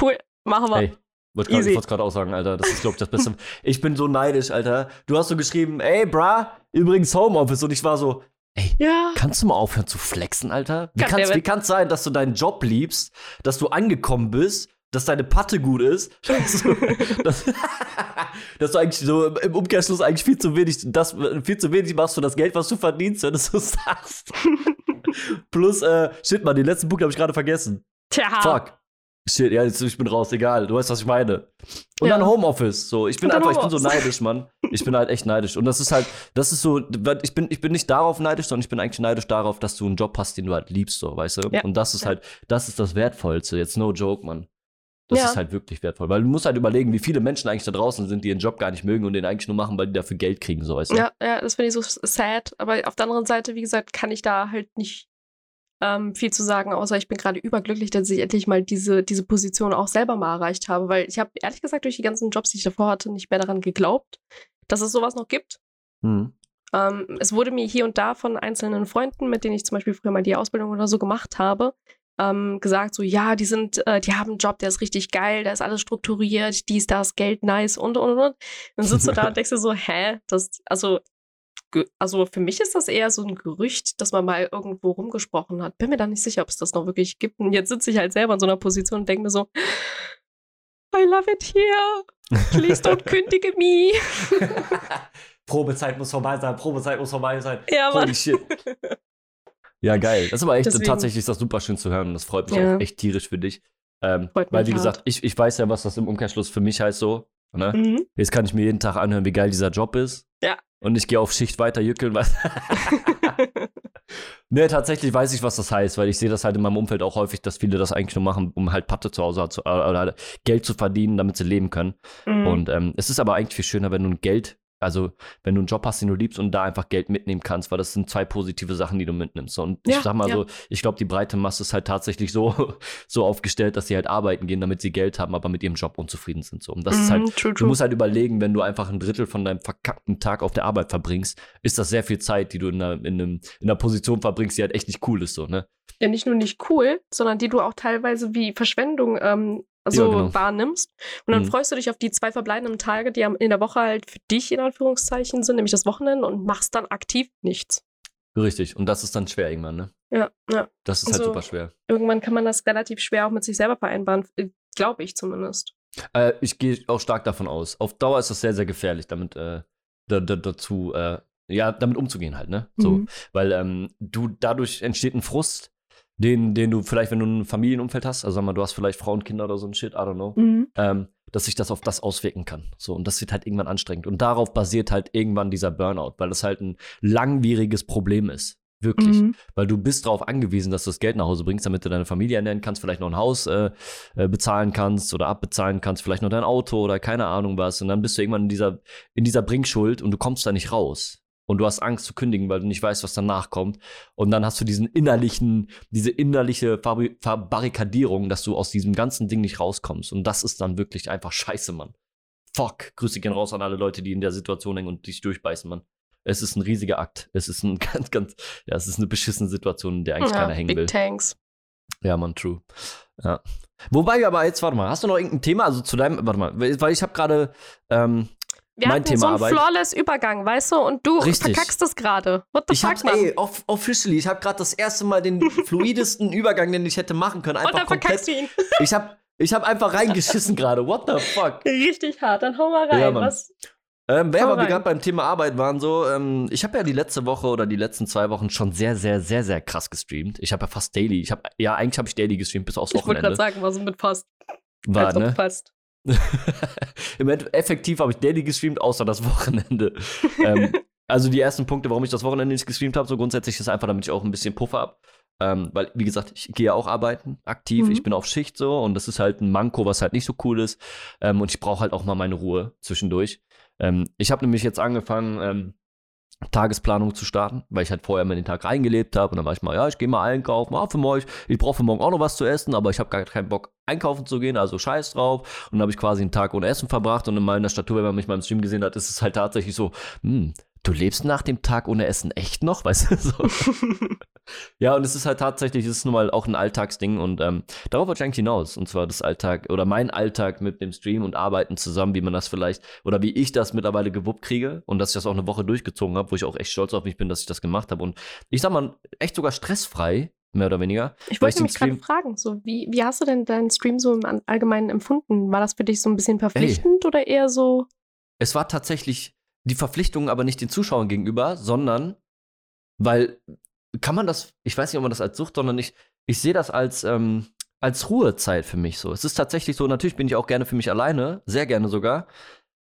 cool, machen wir. Ey, wollte ich gerade auch sagen, Alter, das ist, glaube ich, das Beste. ich bin so neidisch, Alter. Du hast so geschrieben, ey, bra, übrigens Homeoffice. Und ich war so, ey, Ja. kannst du mal aufhören zu flexen, Alter? Wie wie it. kann's sein, dass du deinen Job liebst, dass du angekommen bist, dass deine Patte gut ist, dass du, dass, dass du eigentlich so im Umkehrschluss eigentlich viel zu wenig, das, viel zu wenig machst für das Geld, was du verdienst, wenn du so sagst. Plus, äh, shit, Mann, den letzten Punkt habe ich gerade vergessen. Tja. Fuck. Shit, ja, jetzt, ich bin raus, egal. Du weißt, was ich meine. Und Ja. dann Homeoffice. So, ich bin einfach, ich bin so neidisch, Mann. Ich bin halt echt neidisch. Und das ist halt, das ist so, ich bin, ich bin nicht darauf neidisch, sondern ich bin eigentlich neidisch darauf, dass du einen Job hast, den du halt liebst, so, weißt du? Ja. Und das ist Ja. halt, das ist das Wertvollste. Jetzt no joke, Mann. Das Ja. ist halt wirklich wertvoll. Weil du musst halt überlegen, wie viele Menschen eigentlich da draußen sind, die ihren Job gar nicht mögen und den eigentlich nur machen, weil die dafür Geld kriegen, so, weißt du? Ja, ja, das finde ich so sad. Aber auf der anderen Seite, wie gesagt, kann ich da halt nicht ähm, viel zu sagen, außer ich bin gerade überglücklich, dass ich endlich mal diese, diese Position auch selber mal erreicht habe. Weil ich habe ehrlich gesagt durch die ganzen Jobs, die ich davor hatte, nicht mehr daran geglaubt, dass es sowas noch gibt. Hm. Ähm, es wurde mir hier und da von einzelnen Freunden, mit denen ich zum Beispiel früher mal die Ausbildung oder so gemacht habe, ähm, gesagt, so ja, die sind, äh, die haben einen Job, der ist richtig geil, da ist alles strukturiert, dies, das, Geld, nice und und und. Dann sitzt du da und denkst dir so, hä, das, also, also für mich ist das eher so ein Gerücht, dass man mal irgendwo rumgesprochen hat. Bin mir da nicht sicher, ob es das noch wirklich gibt. Und jetzt sitze ich halt selber in so einer Position und denke mir so, I love it here. Please don't kündige me. Probezeit muss vorbei sein, Probezeit muss vorbei sein. ja, Mann. Holy shit. Ja, geil. Das ist aber echt, Deswegen- tatsächlich ist das super schön zu hören und das freut mich Ja. auch echt tierisch für dich. Ähm, weil, wie hart. gesagt, ich, ich weiß ja, was das im Umkehrschluss für mich heißt so. Ne? Mhm. Jetzt kann ich mir jeden Tag anhören, wie geil dieser Job ist. Ja. Und ich gehe auf Schicht weiter jückeln. Was ne, tatsächlich weiß ich, was das heißt, weil ich sehe das halt in meinem Umfeld auch häufig, dass viele das eigentlich nur machen, um halt Patte zu Hause zu, oder halt Geld zu verdienen, damit sie leben können. Mhm. Und ähm, es ist aber eigentlich viel schöner, wenn du ein Geld, also wenn du einen Job hast, den du liebst und da einfach Geld mitnehmen kannst, weil das sind zwei positive Sachen, die du mitnimmst. Und ich Ja, sag mal ja. so, ich glaube, die breite Masse ist halt tatsächlich so, so aufgestellt, dass sie halt arbeiten gehen, damit sie Geld haben, aber mit ihrem Job unzufrieden sind. So. Und das ist halt, Mhm, true, du true. musst halt überlegen, wenn du einfach ein Drittel von deinem verkackten Tag auf der Arbeit verbringst, ist das sehr viel Zeit, die du in einer, in einem, in einer Position verbringst, die halt echt nicht cool ist, so, ne? Ja nicht nur nicht cool, sondern die du auch teilweise wie Verschwendung ähm, so Ja, genau. wahrnimmst. Und dann Mhm. freust du dich auf die zwei verbleibenden Tage, die in der Woche halt für dich in Anführungszeichen sind, nämlich das Wochenende und machst dann aktiv nichts. Richtig. Und das ist dann schwer irgendwann, ne? Ja, ja. Das ist halt Also- super schwer. Irgendwann kann man das relativ schwer auch mit sich selber vereinbaren, glaube ich zumindest. Äh, ich gehe auch stark davon aus. Auf Dauer ist das sehr, sehr gefährlich, damit äh, da, da, dazu, äh, ja, damit umzugehen halt, ne? So. Mhm. Weil ähm, du, dadurch entsteht ein Frust, den, den du vielleicht, wenn du ein Familienumfeld hast, also sag mal, du hast vielleicht Frauen, Kinder oder so ein Shit, I don't know, Mhm. ähm, dass sich das auf das auswirken kann. So, und das wird halt irgendwann anstrengend. Und darauf basiert halt irgendwann dieser Burnout, weil das halt ein langwieriges Problem ist. Wirklich. Mhm. Weil du bist darauf angewiesen, dass du das Geld nach Hause bringst, damit du deine Familie ernähren kannst, vielleicht noch ein Haus äh, äh, bezahlen kannst oder abbezahlen kannst, vielleicht noch dein Auto oder keine Ahnung was. Und dann bist du irgendwann in dieser, in dieser Bringschuld und du kommst da nicht raus. Und du hast Angst zu kündigen, weil du nicht weißt, was danach kommt. Und dann hast du diesen innerlichen, diese innerliche Fabri- Verbarrikadierung, dass du aus diesem ganzen Ding nicht rauskommst. Und das ist dann wirklich einfach scheiße, Mann. Fuck. Grüße gehen raus an alle Leute, die in der Situation hängen und dich durchbeißen, Mann. Es ist ein riesiger Akt. Es ist ein ganz, ganz, ja, es ist eine beschissene Situation, in der eigentlich ja, keiner hängen Big will. Tanks. Ja, Mann, true. Ja. Wobei wir aber jetzt, warte mal, hast du noch irgendein Thema? Also zu deinem, warte mal, weil ich habe gerade, ähm, Wir Mein hatten Thema so einen Arbeit. flawless Übergang, weißt du? Und du Richtig. verkackst das gerade. What the ich fuck, Mann? ey, off officially, ich habe gerade das erste Mal den fluidesten Übergang, den ich hätte machen können, Und einfach dann verkackst komplett. du ihn. Ich habe ich hab einfach reingeschissen gerade. What the fuck? Richtig hart. Dann hau mal rein. Ja. Was? Ähm, aber wir gerade beim Thema Arbeit waren, so, ähm, ich habe ja die letzte Woche oder die letzten zwei Wochen schon sehr, sehr, sehr, sehr krass gestreamt. Ich habe ja fast daily, ich habe, ja, eigentlich habe ich daily gestreamt bis aufs Ich wollte gerade Wochenende. sagen, was mit fast. War, ne? fast. Im Endeffekt, effektiv habe ich daily gestreamt, außer das Wochenende. ähm, also die ersten Punkte, warum ich das Wochenende nicht gestreamt habe, so grundsätzlich ist einfach, damit ich auch ein bisschen Puffer habe. Ähm, weil, wie gesagt, ich gehe ja auch arbeiten, aktiv. Mhm. Ich bin auf Schicht so und das ist halt ein Manko, was halt nicht so cool ist. Ähm, und ich brauche halt auch mal meine Ruhe zwischendurch. Ähm, ich habe nämlich jetzt angefangen, ähm, Tagesplanung zu starten, weil ich halt vorher mal den Tag reingelebt habe und dann war ich mal, ja, ich gehe mal einkaufen, ah, für morgen, ich brauche für morgen auch noch was zu essen, aber ich habe gar keinen Bock einkaufen zu gehen, also scheiß drauf. Und dann habe ich quasi einen Tag ohne Essen verbracht und in meiner Statur, wenn man mich mal im Stream gesehen hat, ist es halt tatsächlich so, hm, du lebst nach dem Tag ohne Essen echt noch, weißt du, so. Ja, und es ist halt tatsächlich, es ist nun mal auch ein Alltagsding und ähm, darauf wollte ich eigentlich hinaus. Und zwar das Alltag oder mein Alltag mit dem Stream und Arbeiten zusammen, wie man das vielleicht oder wie ich das mittlerweile gewuppt kriege und dass ich das auch eine Woche durchgezogen habe, wo ich auch echt stolz auf mich bin, dass ich das gemacht habe. Und ich sag mal, echt sogar stressfrei, mehr oder weniger. Ich wollte mich gerade fragen, so wie, wie hast du denn deinen Stream so im Allgemeinen empfunden? War das für dich so ein bisschen verpflichtend oder eher so? Es war tatsächlich die Verpflichtung aber nicht den Zuschauern gegenüber, sondern weil, kann man das, ich weiß nicht, ob man das als Sucht, sondern ich, ich sehe das als, ähm, als Ruhezeit für mich so. Es ist tatsächlich so, natürlich bin ich auch gerne für mich alleine, sehr gerne sogar,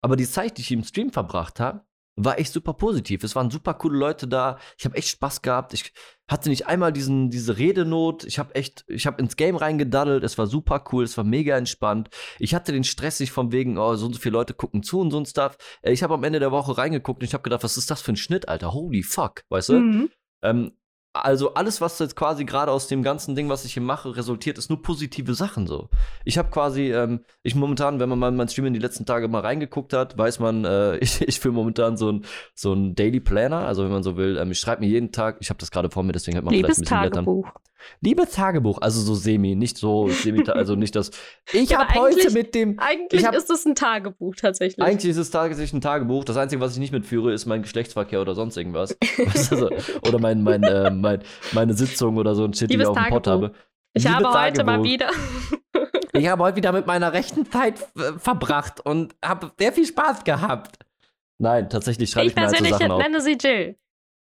aber die Zeit, die ich im Stream verbracht habe, war echt super positiv. Es waren super coole Leute da. Ich habe echt Spaß gehabt. Ich hatte nicht einmal diesen, diese Redenot. Ich habe echt, ich habe ins Game reingedaddelt. Es war super cool. Es war mega entspannt. Ich hatte den Stress nicht von wegen, oh, so und so viele Leute gucken zu und so ein Stuff. Äh, Ich habe am Ende der Woche reingeguckt und ich habe gedacht, was ist das für ein Schnitt, Alter? Holy fuck, weißt du? Mhm. Ähm, also alles, was jetzt quasi gerade aus dem ganzen Ding, was ich hier mache, resultiert, ist nur positive Sachen so. Ich habe quasi, ähm, ich momentan, wenn man mal in mein Stream in die letzten Tage mal reingeguckt hat, weiß man, äh, ich, ich führe momentan so ein so ein Daily Planner, also wenn man so will, ähm, ich schreibe mir jeden Tag, ich habe das gerade vor mir, deswegen hat man Liebes vielleicht ein bisschen blättern. Tagebuch. Liebes Tagebuch, also so semi, nicht so semi, also nicht das. Ich Ja, habe heute mit dem Eigentlich Ich hab- ist es ein Tagebuch tatsächlich. eigentlich ist es tatsächlich ein Tagebuch. Das Einzige, was ich nicht mitführe, ist mein Geschlechtsverkehr oder sonst irgendwas. Oder mein, mein, äh, mein, meine Sitzung oder so ein Shit, die ich auf dem Tagebuch. habe. ich Liebes habe heute mal Tagebuch. wieder. Ich habe heute wieder mit meiner rechten Zeit äh, verbracht und habe sehr viel Spaß gehabt. Nein, tatsächlich schreibe ich, ich mir halt so persönlich Sachen auf. nenne sie Jill.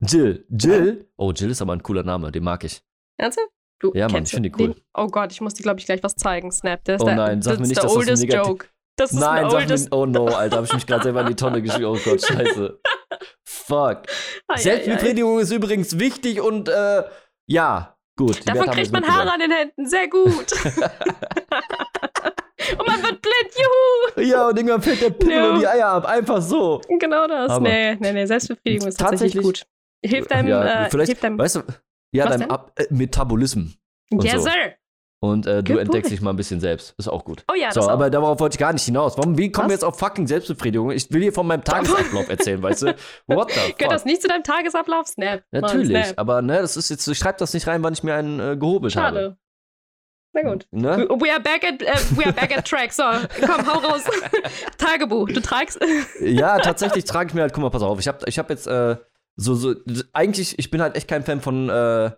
Jill. Jill? Oh, Jill ist aber ein cooler Name, den mag ich. Ernsthaft? Du Ja, Mann, ich finde die cool. den- Oh Gott, ich muss dir, glaube ich, gleich was zeigen. Snap. Das ist Oh der, nein, sag das mir ist nicht, der dass das ein negativ- Joke. Das ist Nein, ein sag mir, oh no, Alter, habe ich mich gerade selber in die Tonne geschrieben. Oh Gott, scheiße. Fuck. Selbstbefriedigung ist übrigens wichtig und äh, ja, gut. Davon kriegt man Haare an den Händen. Sehr gut. und man wird blind. Juhu. Ja, und irgendwann fällt der Pimmel Ja. und die Eier ab. Einfach so. Genau das. Aber- Nee, nee, nee. Selbstbefriedigung ist tatsächlich, gut. Hilft deinem, ja, äh, hilft deinem weißt du, ja, deinem? Ab äh, Metabolism. Yes, so. sir. Und äh, du entdeckst dich mal ein bisschen selbst. Ist auch gut. Oh ja, so, das aber auch. darauf wollte ich gar nicht hinaus. Warum, wie kommen wir Was? jetzt auf fucking Selbstbefriedigung? Ich will hier von meinem Tagesablauf erzählen, weißt du? What the fuck? Gehört das nicht zu deinem Tagesablauf? Snap. Mann, Natürlich, Snap. aber ne, das ist jetzt, ich schreibe das nicht rein, wann ich mir einen äh, gehobelt habe. Schade. Na gut. Ne? We are back at, äh, we are back at track. So, komm, hau raus. Tagebuch. Du tragst. Ja, tatsächlich trage ich mir halt, guck mal, pass auf, ich habe ich hab jetzt äh, so, so, eigentlich, ich bin halt echt kein Fan von, äh,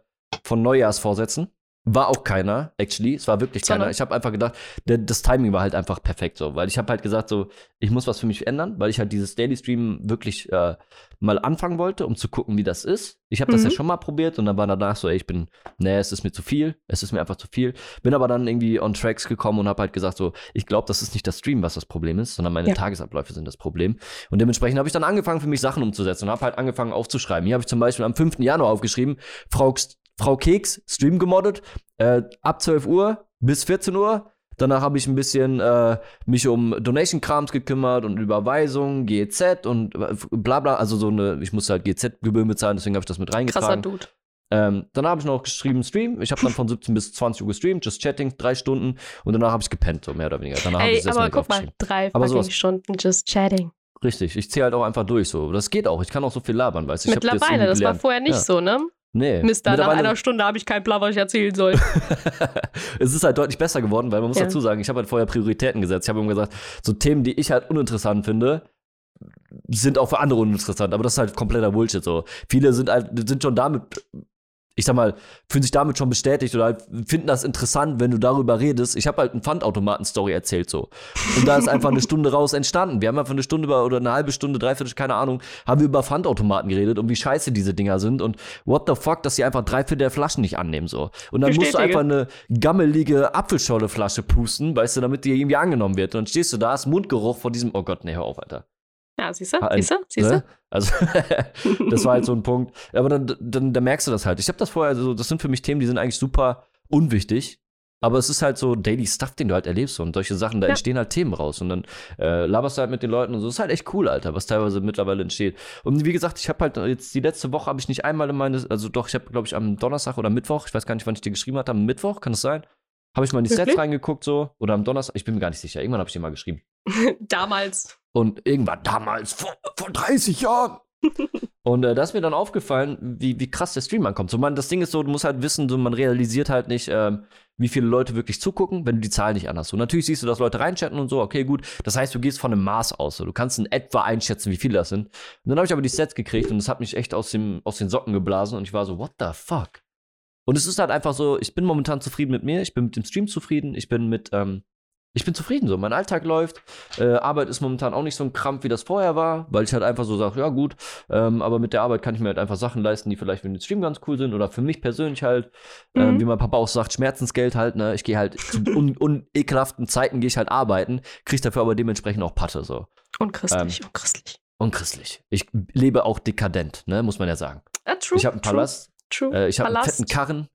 von Neujahrsvorsätzen. War auch keiner, actually. Es war wirklich keiner. Ich habe einfach gedacht, das Timing war halt einfach perfekt so, weil ich habe halt gesagt, so, ich muss was für mich ändern, weil ich halt dieses Daily Stream wirklich äh, mal anfangen wollte, um zu gucken, wie das ist. Ich habe das Mhm. ja schon mal probiert und dann war danach so, ey, ich bin, nee, es ist mir zu viel, es ist mir einfach zu viel. Bin aber dann irgendwie on tracks gekommen und habe halt gesagt, so, ich glaube, das ist nicht das Stream, was das Problem ist, sondern meine Ja. Tagesabläufe sind das Problem. Und dementsprechend habe ich dann angefangen, für mich Sachen umzusetzen und habe halt angefangen aufzuschreiben. Hier habe ich zum Beispiel am 5. Januar aufgeschrieben, Frau, Frau Keks, Stream gemoddet, äh, ab 12 Uhr bis 14 Uhr. Danach habe ich ein bisschen äh, mich um Donation-Krams gekümmert und Überweisungen, GEZ und äh, bla bla. Also so eine, ich musste halt GEZ-Gebühren bezahlen, deswegen habe ich das mit Krasser reingetragen. Dude. Ähm, dann habe ich noch geschrieben Stream. Ich habe dann von 17 bis 20 Uhr gestreamt, just chatting, drei Stunden. Und danach habe ich gepennt, so mehr oder weniger. Danach habe ich Ey, aber guck mal, drei Aber fucking sowas- Stunden just chatting. Richtig, ich zähle halt auch einfach durch so. Das geht auch. Ich kann auch so viel labern, weißt du. Mittlerweile, das war vorher nicht Ja. so, ne? Nee. Mister, nach Mittlerweile- einer Stunde habe ich keinen Plan, was ich erzählen soll. es ist halt deutlich besser geworden, weil man muss Ja. dazu sagen, ich habe halt vorher Prioritäten gesetzt. Ich habe immer gesagt, so Themen, die ich halt uninteressant finde, sind auch für andere uninteressant, aber das ist halt kompletter Bullshit so. Viele sind halt sind schon damit ich sag mal, fühlen sich damit schon bestätigt oder halt finden das interessant, wenn du darüber redest. Ich habe halt einen Pfandautomaten-Story erzählt so. Und da ist einfach eine Stunde raus entstanden. Wir haben einfach eine Stunde über, oder eine halbe Stunde, dreiviertel, keine Ahnung, haben wir über Pfandautomaten geredet und wie scheiße diese Dinger sind und what the fuck, dass sie einfach drei Viertel der Flaschen nicht annehmen so. Und dann musst du Bestätige. einfach eine gammelige Apfelschorle-Flasche pusten, weißt du, damit die irgendwie angenommen wird. Und dann stehst du da, hast Mundgeruch von diesem, oh Gott, nee, hör auf, Alter. Ja, siehst du, siehst du, siehst du. Ne? Also, das war halt so ein Punkt. Aber dann, dann, dann merkst du das halt. Ich habe das vorher, also das sind für mich Themen, die sind eigentlich super unwichtig. Aber es ist halt so Daily Stuff, den du halt erlebst und solche Sachen, da Ja. entstehen halt Themen raus. Und dann äh, laberst du halt mit den Leuten und so. Das ist halt echt cool, Alter, was teilweise mittlerweile entsteht. Und wie gesagt, ich habe halt jetzt die letzte Woche habe ich nicht einmal in meine, also doch, ich habe, glaube ich, am Donnerstag oder Mittwoch, ich weiß gar nicht, wann ich dir geschrieben hatte, am Mittwoch, kann das sein? Habe ich mal in die Sets Wirklich? reingeguckt so. Oder am Donnerstag, ich bin mir gar nicht sicher. Irgendwann habe ich dir mal geschrieben. Damals. Und irgendwann damals, vor, vor 30 Jahren. und äh, da ist mir dann aufgefallen, wie, wie krass der Stream ankommt. So, man, das Ding ist so, du musst halt wissen, so, man realisiert halt nicht, ähm, wie viele Leute wirklich zugucken, wenn du die Zahlen nicht anders. So, natürlich siehst du, dass Leute reinchatten und so, okay, gut. Das heißt, du gehst von einem Maß aus. So. Du kannst in etwa einschätzen, wie viele das sind. Und dann habe ich aber die Sets gekriegt und das hat mich echt aus, dem, aus den Socken geblasen und ich war so, what the fuck? Und es ist halt einfach so, ich bin momentan zufrieden mit mir, ich bin mit dem Stream zufrieden, ich bin mit, ähm, ich bin zufrieden so. Mein Alltag läuft. Äh, Arbeit ist momentan auch nicht so ein Krampf, wie das vorher war, weil ich halt einfach so sage, ja gut, ähm, aber mit der Arbeit kann ich mir halt einfach Sachen leisten, die vielleicht für den Stream ganz cool sind oder für mich persönlich halt, Mhm. wie mein Papa auch sagt, Schmerzensgeld halt, ne? Ich gehe halt zu un unekelhaften Zeiten gehe ich halt arbeiten, krieg dafür aber dementsprechend auch Patte so. Und christlich, Ähm, und christlich. Unchristlich. Ich lebe auch dekadent, ne, muss man ja sagen. Ah, true. ich habe einen true, Palast, True. äh, ich habe einen fetten Karren.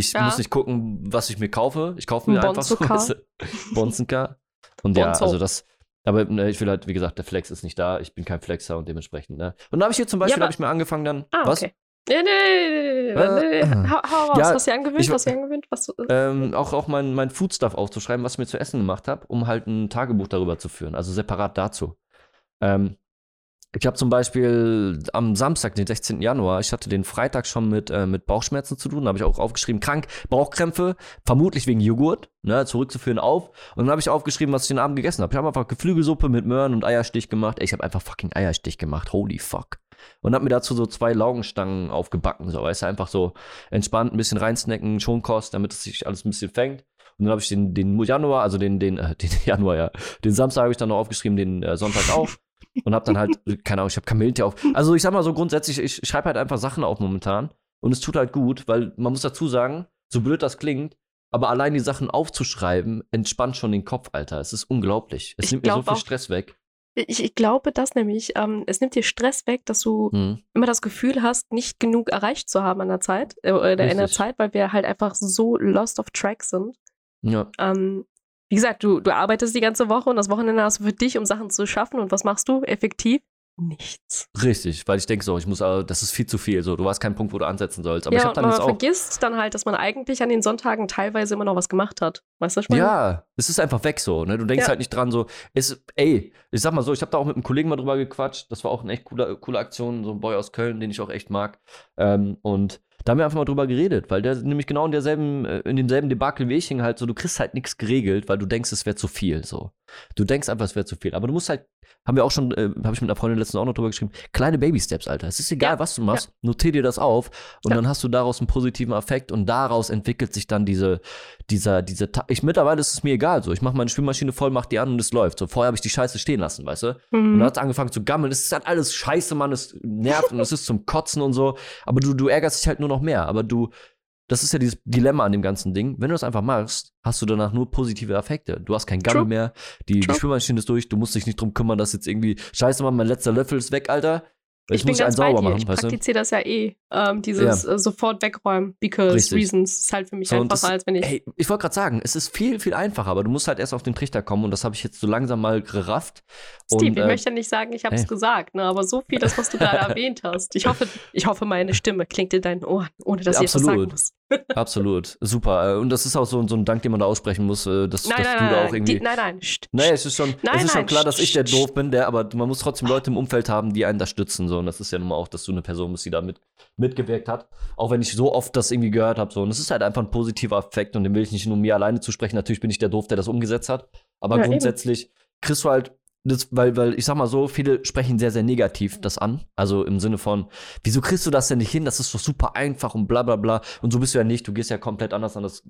Ich Ja. muss nicht gucken, was ich mir kaufe. Ich kaufe mir Ein einfach so. Weißt du? Bonzencar. Und ja, Bonzo. also das. Aber ne, ich will halt, wie gesagt, der Flex ist nicht da. Ich bin kein Flexer und dementsprechend, ne? Und dann habe ich hier zum Beispiel, aber- habe ich mir angefangen dann. Ah, was? okay. Nee, nee, nee, nee, nee, Äh. Hau, hau raus. ja, hast du dir angewöhnt? ich- du dir angewöhnt? Was du, Ähm, auch auch mein, mein Foodstuff aufzuschreiben, was ich mir zu essen gemacht habe, um halt ein Tagebuch darüber zu führen, also separat dazu. Ähm, ich habe zum Beispiel am Samstag, den 16. Januar, ich hatte den Freitag schon mit, äh, mit Bauchschmerzen zu tun, da habe ich auch aufgeschrieben, krank, Bauchkrämpfe, vermutlich wegen Joghurt, ne, zurückzuführen auf. Und dann habe ich aufgeschrieben, was ich den Abend gegessen habe. Ich habe einfach Geflügelsuppe mit Möhren und Eierstich gemacht. Ey, ich habe einfach fucking Eierstich gemacht, holy fuck. Und habe mir dazu so zwei Laugenstangen aufgebacken, so, weißt du, einfach so entspannt ein bisschen reinsnacken, Schonkost, damit es sich alles ein bisschen fängt. Und dann habe ich den, den Januar, also den, den, äh, den Januar, ja, den Samstag habe ich dann noch aufgeschrieben, den äh, Sonntag auch. Und habe dann halt, keine Ahnung, ich habe Kamillentee auf. Also ich sag mal so grundsätzlich, ich schreibe halt einfach Sachen auf momentan. Und es tut halt gut, weil man muss dazu sagen, so blöd das klingt, aber allein die Sachen aufzuschreiben, entspannt schon den Kopf, Alter. Es ist unglaublich. Es Ich nimmt mir so viel auch- Stress weg. ich, ich glaube das nämlich. Ähm, es nimmt dir Stress weg, dass du Hm. immer das Gefühl hast, nicht genug erreicht zu haben an der Zeit, äh, oder in der. Zeit, weil wir halt einfach so lost of track sind. Ja. Ähm, wie gesagt, du, du arbeitest die ganze Woche und das Wochenende hast du für dich, um Sachen zu schaffen. Und was machst du? Effektiv? Nichts. Richtig, weil ich denke so, ich muss, äh, das ist viel zu viel. So, du weißt keinen Punkt, wo du ansetzen sollst. Aber ich ja, habe und dann man jetzt auch. vergisst dann halt, dass man eigentlich an den Sonntagen teilweise immer noch was gemacht hat. Weißt du, was ich meine? Ja, es ist einfach weg so, ne? Du denkst Ja. halt nicht dran, so, ist, ey, ich sag mal so, ich habe da auch mit einem Kollegen mal drüber gequatscht. Das war auch eine echt coole, coole Aktion, so ein Boy aus Köln, den ich auch echt mag. Ähm, und da haben wir einfach mal drüber geredet, weil der nämlich genau in derselben, äh, in demselben Debakel wie ich hing halt so, du kriegst halt nichts geregelt, weil du denkst, es wäre zu viel, so. Du denkst einfach, es wäre zu viel. Aber du musst halt, haben wir auch schon, äh, habe ich mit einer Freundin letztens auch noch drüber geschrieben, kleine Baby-Steps, Alter. Es ist egal, Ja, was du machst, notier dir das auf und Ja. dann hast du daraus einen positiven Effekt und daraus entwickelt sich dann diese, dieser, diese, Ta ich mittlerweile ist es mir egal, so. Ich mache meine Spülmaschine voll, mach die an und es läuft. So, vorher habe ich die Scheiße stehen lassen, weißt du? Und Mhm. dann hat es angefangen zu gammeln. Es ist halt alles scheiße, Mann. Es nervt und es ist zum Kotzen und so. Aber du, du ärgerst dich halt nur noch mehr. Aber du, das ist ja dieses Dilemma an dem ganzen Ding. Wenn du das einfach machst, hast du danach nur positive Effekte. Du hast kein Gammel True. mehr. Die, die True. Spülmaschine ist durch. Du musst dich nicht drum kümmern, dass jetzt irgendwie, scheiße, Mann, mein letzter Löffel ist weg, Alter. Ich bin muss ich einen sauber machen, Ich weißt du? praktiziere das ja eh. Ähm, dieses äh, sofort wegräumen, because Richtig. reasons ist halt für mich So, einfacher, das- als wenn ich. Ey, ich wollte gerade sagen, es ist viel, viel einfacher, aber du musst halt erst auf den Trichter kommen und das habe ich jetzt so langsam mal gerafft. Steve, und, ich äh, möchte nicht sagen, ich habe es hey. gesagt, ne, aber so viel, das, was du gerade erwähnt hast. Ich hoffe, ich hoffe, meine Stimme klingt in deinen Ohren, ohne dass Ja, ich etwas sagen absolut. muss. Absolut, super. Äh, Und das ist auch so, so ein Dank, den man da aussprechen muss, äh, dass, Nein, dass nein, du nein, da auch irgendwie. die, nein, nein. St, Naja, es ist schon, Nein, es ist schon klar, dass ich der doof bin, der, aber man muss trotzdem Leute im Umfeld haben, die einen da stützen. So. Und das ist ja nun mal auch, dass du eine Person bist, die da mit, mitgewirkt hat. Auch wenn ich so oft das irgendwie gehört habe. So. Und es ist halt einfach ein positiver Effekt und den will ich nicht nur mir alleine zusprechen. Natürlich bin ich der doof, der das umgesetzt hat. Aber Ja, eben. grundsätzlich kriegst du halt. Das, weil, weil ich sag mal so, viele sprechen sehr, sehr negativ das an. Also im Sinne von, wieso kriegst du das denn nicht hin? Das ist doch super einfach und bla bla bla. Und so bist du ja nicht. Du gehst ja komplett anders an das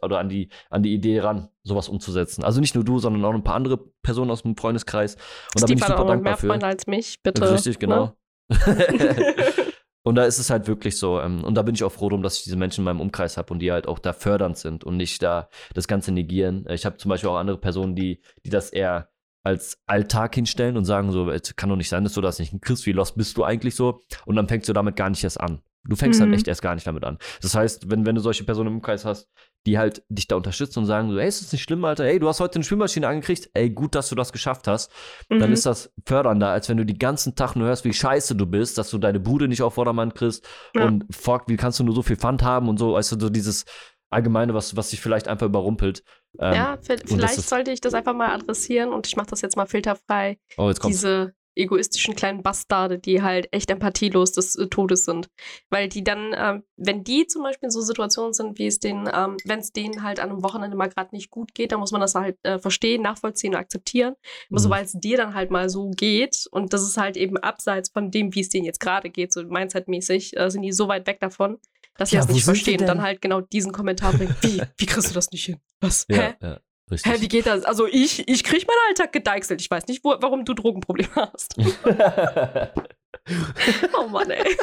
oder an die, an die Idee ran, sowas umzusetzen. Also nicht nur du, sondern auch ein paar andere Personen aus dem Freundeskreis. Und da bin Steve ich super dankbar mehr für. Freunde als mich, bitte. Richtig, genau. Ne? und da ist es halt wirklich so. Ähm, und da bin ich auch froh drum, dass ich diese Menschen in meinem Umkreis habe und die halt auch da fördernd sind und nicht da das Ganze negieren. Ich habe zum Beispiel auch andere Personen, die, die das eher als Alltag hinstellen und sagen so, es kann doch nicht sein, dass du das nicht hinkriegst, wie lost bist du eigentlich so? Und dann fängst du damit gar nicht erst an. Du fängst halt Mhm. dann echt erst gar nicht damit an. Das heißt, wenn, wenn du solche Personen im Kreis hast, die halt dich da unterstützen und sagen so, ey, ist das nicht schlimm, Alter? Ey, du hast heute eine Schwimmmaschine angekriegt. Ey, gut, dass du das geschafft hast. Dann Mhm. ist das fördernder, als wenn du die ganzen Tag nur hörst, wie scheiße du bist, dass du deine Bude nicht auf Vordermann kriegst Ja. und fuck, wie kannst du nur so viel Pfand haben und so, du, so dieses Allgemeine, was, was dich vielleicht einfach überrumpelt. Ähm, ja, vielleicht sollte ich das einfach mal adressieren und ich mache das jetzt mal filterfrei. Oh, jetzt kommt's. Diese egoistischen kleinen Bastarde, die halt echt empathielos des äh, Todes sind. Weil die dann, ähm, wenn die zum Beispiel in so Situationen sind, wie es denen, ähm, wenn es denen halt an einem Wochenende mal gerade nicht gut geht, dann muss man das halt äh, verstehen, nachvollziehen und akzeptieren. Aber Mhm. sobald es dir dann halt mal so geht und das ist halt eben abseits von dem, wie es denen jetzt gerade geht, so mindsetmäßig, äh, sind die so weit weg davon, dass sie Ja, das nicht verstehen und dann halt genau diesen Kommentar bringen. Wie, wie kriegst du das nicht hin? Was? Ja, Hä? ja, richtig. Hä, wie geht das? Also ich, ich krieg meinen Alltag gedeichselt. Ich weiß nicht, wo, warum du Drogenprobleme hast. Oh Mann, ey.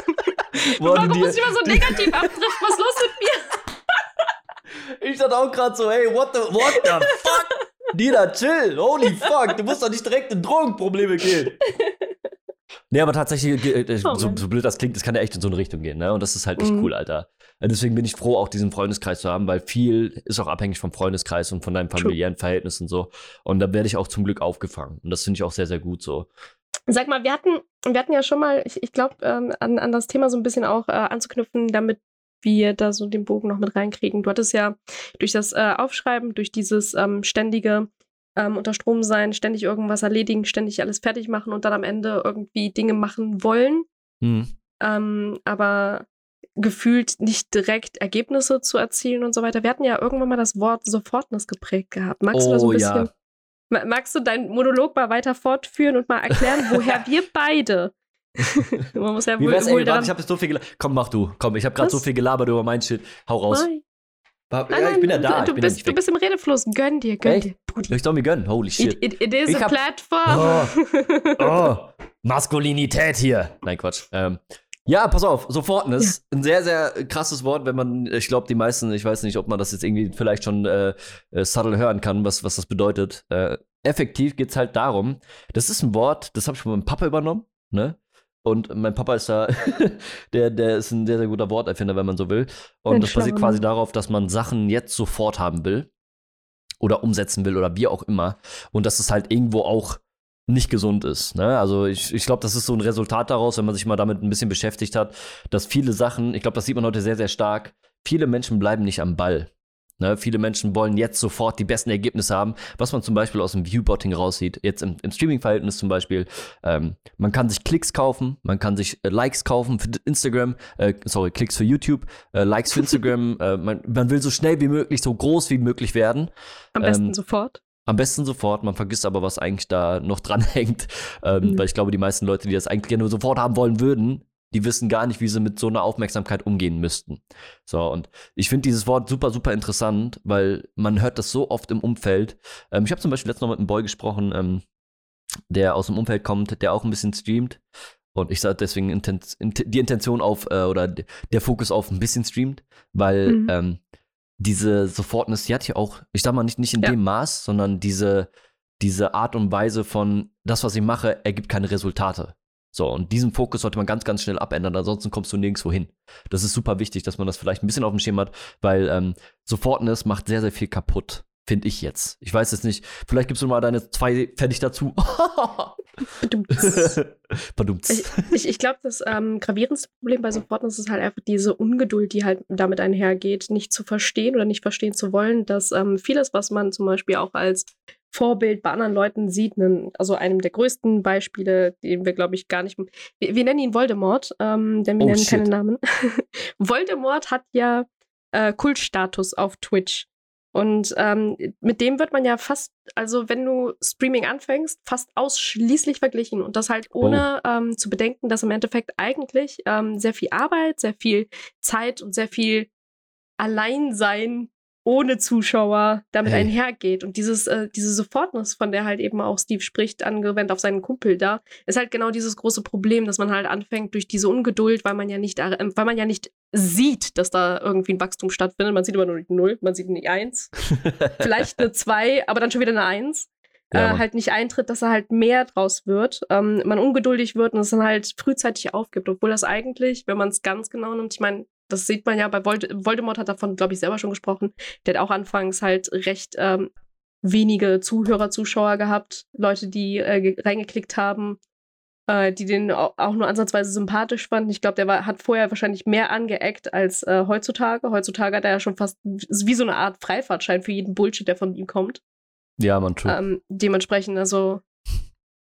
Wurde warum dir- muss ich immer so negativ abdriften? Was ist los mit mir? Ich dachte auch gerade so, hey, what the, what the fuck? Dina, chill, holy fuck, du musst doch nicht direkt in Drogenprobleme gehen. Nee, aber tatsächlich, äh, äh, Oh so, so blöd das klingt, das kann ja echt in so eine Richtung gehen, ne? Und das ist halt echt Mhm. cool, Alter. Äh, Deswegen bin ich froh, auch diesen Freundeskreis zu haben, weil viel ist auch abhängig vom Freundeskreis und von deinem True. familiären Verhältnis und so. Und da werde ich auch zum Glück aufgefangen. Und das finde ich auch sehr, sehr gut so. Sag mal, wir hatten, wir hatten ja schon mal, ich, ich glaube, ähm, an, an das Thema so ein bisschen auch äh, anzuknüpfen, damit wir da so den Bogen noch mit reinkriegen. Du hattest ja durch das äh, Aufschreiben, durch dieses ähm, ständige ähm, unter Strom sein, ständig irgendwas erledigen, ständig alles fertig machen und dann am Ende irgendwie Dinge machen wollen, Mhm. ähm, aber gefühlt nicht direkt Ergebnisse zu erzielen und so weiter. Wir hatten ja irgendwann mal das Wort Sofortness geprägt gehabt. Magst du da so Oh, ein bisschen, ja. Ma- magst du deinen Monolog mal weiter fortführen und mal erklären, woher wir beide, man muss ja Wie wohl, wär's, ey, wohl warte, daran, ich habe so viel gelabert. Komm, mach du. Komm, ich habe gerade so viel gelabert über mein Shit. Hau raus. Nein, Ja, nein, ich bin ja da. Du, ja bist, nicht du bist im Redefluss. Gönn dir, gönn Echt? dir. Brudi. Ich soll mir gönnen. Holy It, shit. it, it is Ich a hab- platform. Oh, Maskulinität hier. Nein, Quatsch. Ähm, ja, pass auf, Sofortness. Ein sehr, sehr krasses Wort, wenn man, ich glaube, die meisten, ich weiß nicht, ob man das jetzt irgendwie vielleicht schon äh, äh, subtle hören kann, was, was das bedeutet. Äh, effektiv geht's halt darum, das ist ein Wort, das habe ich von meinem Papa übernommen, ne? Und mein Papa ist da, der, der ist ein sehr, sehr guter Worterfinder, wenn man so will. Und das basiert quasi Mann. darauf, dass man Sachen jetzt sofort haben will oder umsetzen will oder wie auch immer. Und dass es halt irgendwo auch nicht gesund ist. Ne? Also ich, ich glaube, das ist so ein Resultat daraus, wenn man sich mal damit ein bisschen beschäftigt hat, dass viele Sachen, ich glaube, das sieht man heute sehr, sehr stark, viele Menschen bleiben nicht am Ball. Ne? Viele Menschen wollen jetzt sofort die besten Ergebnisse haben, was man zum Beispiel aus dem Viewbotting raussieht. Jetzt im, im Streaming-Verhältnis zum Beispiel. Ähm, man kann sich Klicks kaufen, man kann sich äh, Likes kaufen für Instagram, äh, sorry, Klicks für YouTube, äh, Likes für Instagram. äh, man, man will so schnell wie möglich, so groß wie möglich werden. Am besten Ähm, sofort. Am besten sofort, man vergisst aber, was eigentlich da noch dran hängt. Ähm, Mhm. Weil ich glaube, die meisten Leute, die das eigentlich gerne nur sofort haben wollen würden, die wissen gar nicht, wie sie mit so einer Aufmerksamkeit umgehen müssten. So, und ich finde dieses Wort super, super interessant, weil man hört das so oft im Umfeld. Ähm, ich habe zum Beispiel letztens noch mit einem Boy gesprochen, ähm, der aus dem Umfeld kommt, der auch ein bisschen streamt. Und ich sage deswegen Inten int die Intention auf, äh, oder der Fokus auf ein bisschen streamt, weil Mhm. ähm, diese Sofortness, die hat ja auch, ich sag mal nicht, nicht in Ja. dem Maß, sondern diese, diese Art und Weise von, das, was ich mache, ergibt keine Resultate. So, und diesen Fokus sollte man ganz, ganz schnell abändern, ansonsten kommst du nirgendwo hin. Das ist super wichtig, dass man das vielleicht ein bisschen auf dem Schirm hat, weil ähm, Sofortness macht sehr, sehr viel kaputt, finde ich jetzt. Ich weiß jetzt nicht, vielleicht gibst du mal deine zwei fertig dazu. Verdummt. Ich, ich, ich glaube, das ähm, gravierendste Problem bei Sofortness ist halt einfach diese Ungeduld, die halt damit einhergeht, nicht zu verstehen oder nicht verstehen zu wollen, dass ähm, vieles, was man zum Beispiel auch als Vorbild bei anderen Leuten sieht, also einem der größten Beispiele, den wir, glaube ich, gar nicht. Wir, wir nennen ihn Voldemort, ähm, denn wir Oh, nennen shit. keine Namen. Voldemort hat ja äh, Kultstatus auf Twitch. Und ähm, mit dem wird man ja fast, also wenn du Streaming anfängst, fast ausschließlich verglichen. Und das halt ohne ähm, zu bedenken, dass im Endeffekt eigentlich ähm, sehr viel Arbeit, sehr viel Zeit und sehr viel Alleinsein ohne Zuschauer damit Hey. einhergeht. Und dieses, äh, diese Sofortness, von der halt eben auch Steve spricht, angewendet auf seinen Kumpel da, ist halt genau dieses große Problem, dass man halt anfängt durch diese Ungeduld, weil man ja nicht, äh, weil man ja nicht sieht, dass da irgendwie ein Wachstum stattfindet. Man sieht immer nur die Null, man sieht eine Eins, vielleicht eine Zwei, aber dann schon wieder eine Eins. Ja, äh, halt nicht eintritt, dass er halt mehr draus wird, ähm, man ungeduldig wird und es dann halt frühzeitig aufgibt, obwohl das eigentlich, wenn man es ganz genau nimmt, ich meine, das sieht man ja bei Vold Voldemort hat davon, glaube ich, selber schon gesprochen. Der hat auch anfangs halt recht ähm, wenige Zuhörer, Zuschauer gehabt, Leute, die äh, ge- reingeklickt haben, äh, die den au- auch nur ansatzweise sympathisch fanden. Ich glaube, der war, hat vorher wahrscheinlich mehr angeeckt als äh, heutzutage. Heutzutage hat er ja schon fast wie so eine Art Freifahrtschein für jeden Bullshit, der von ihm kommt. Ja, man, true. Ähm, dementsprechend, also,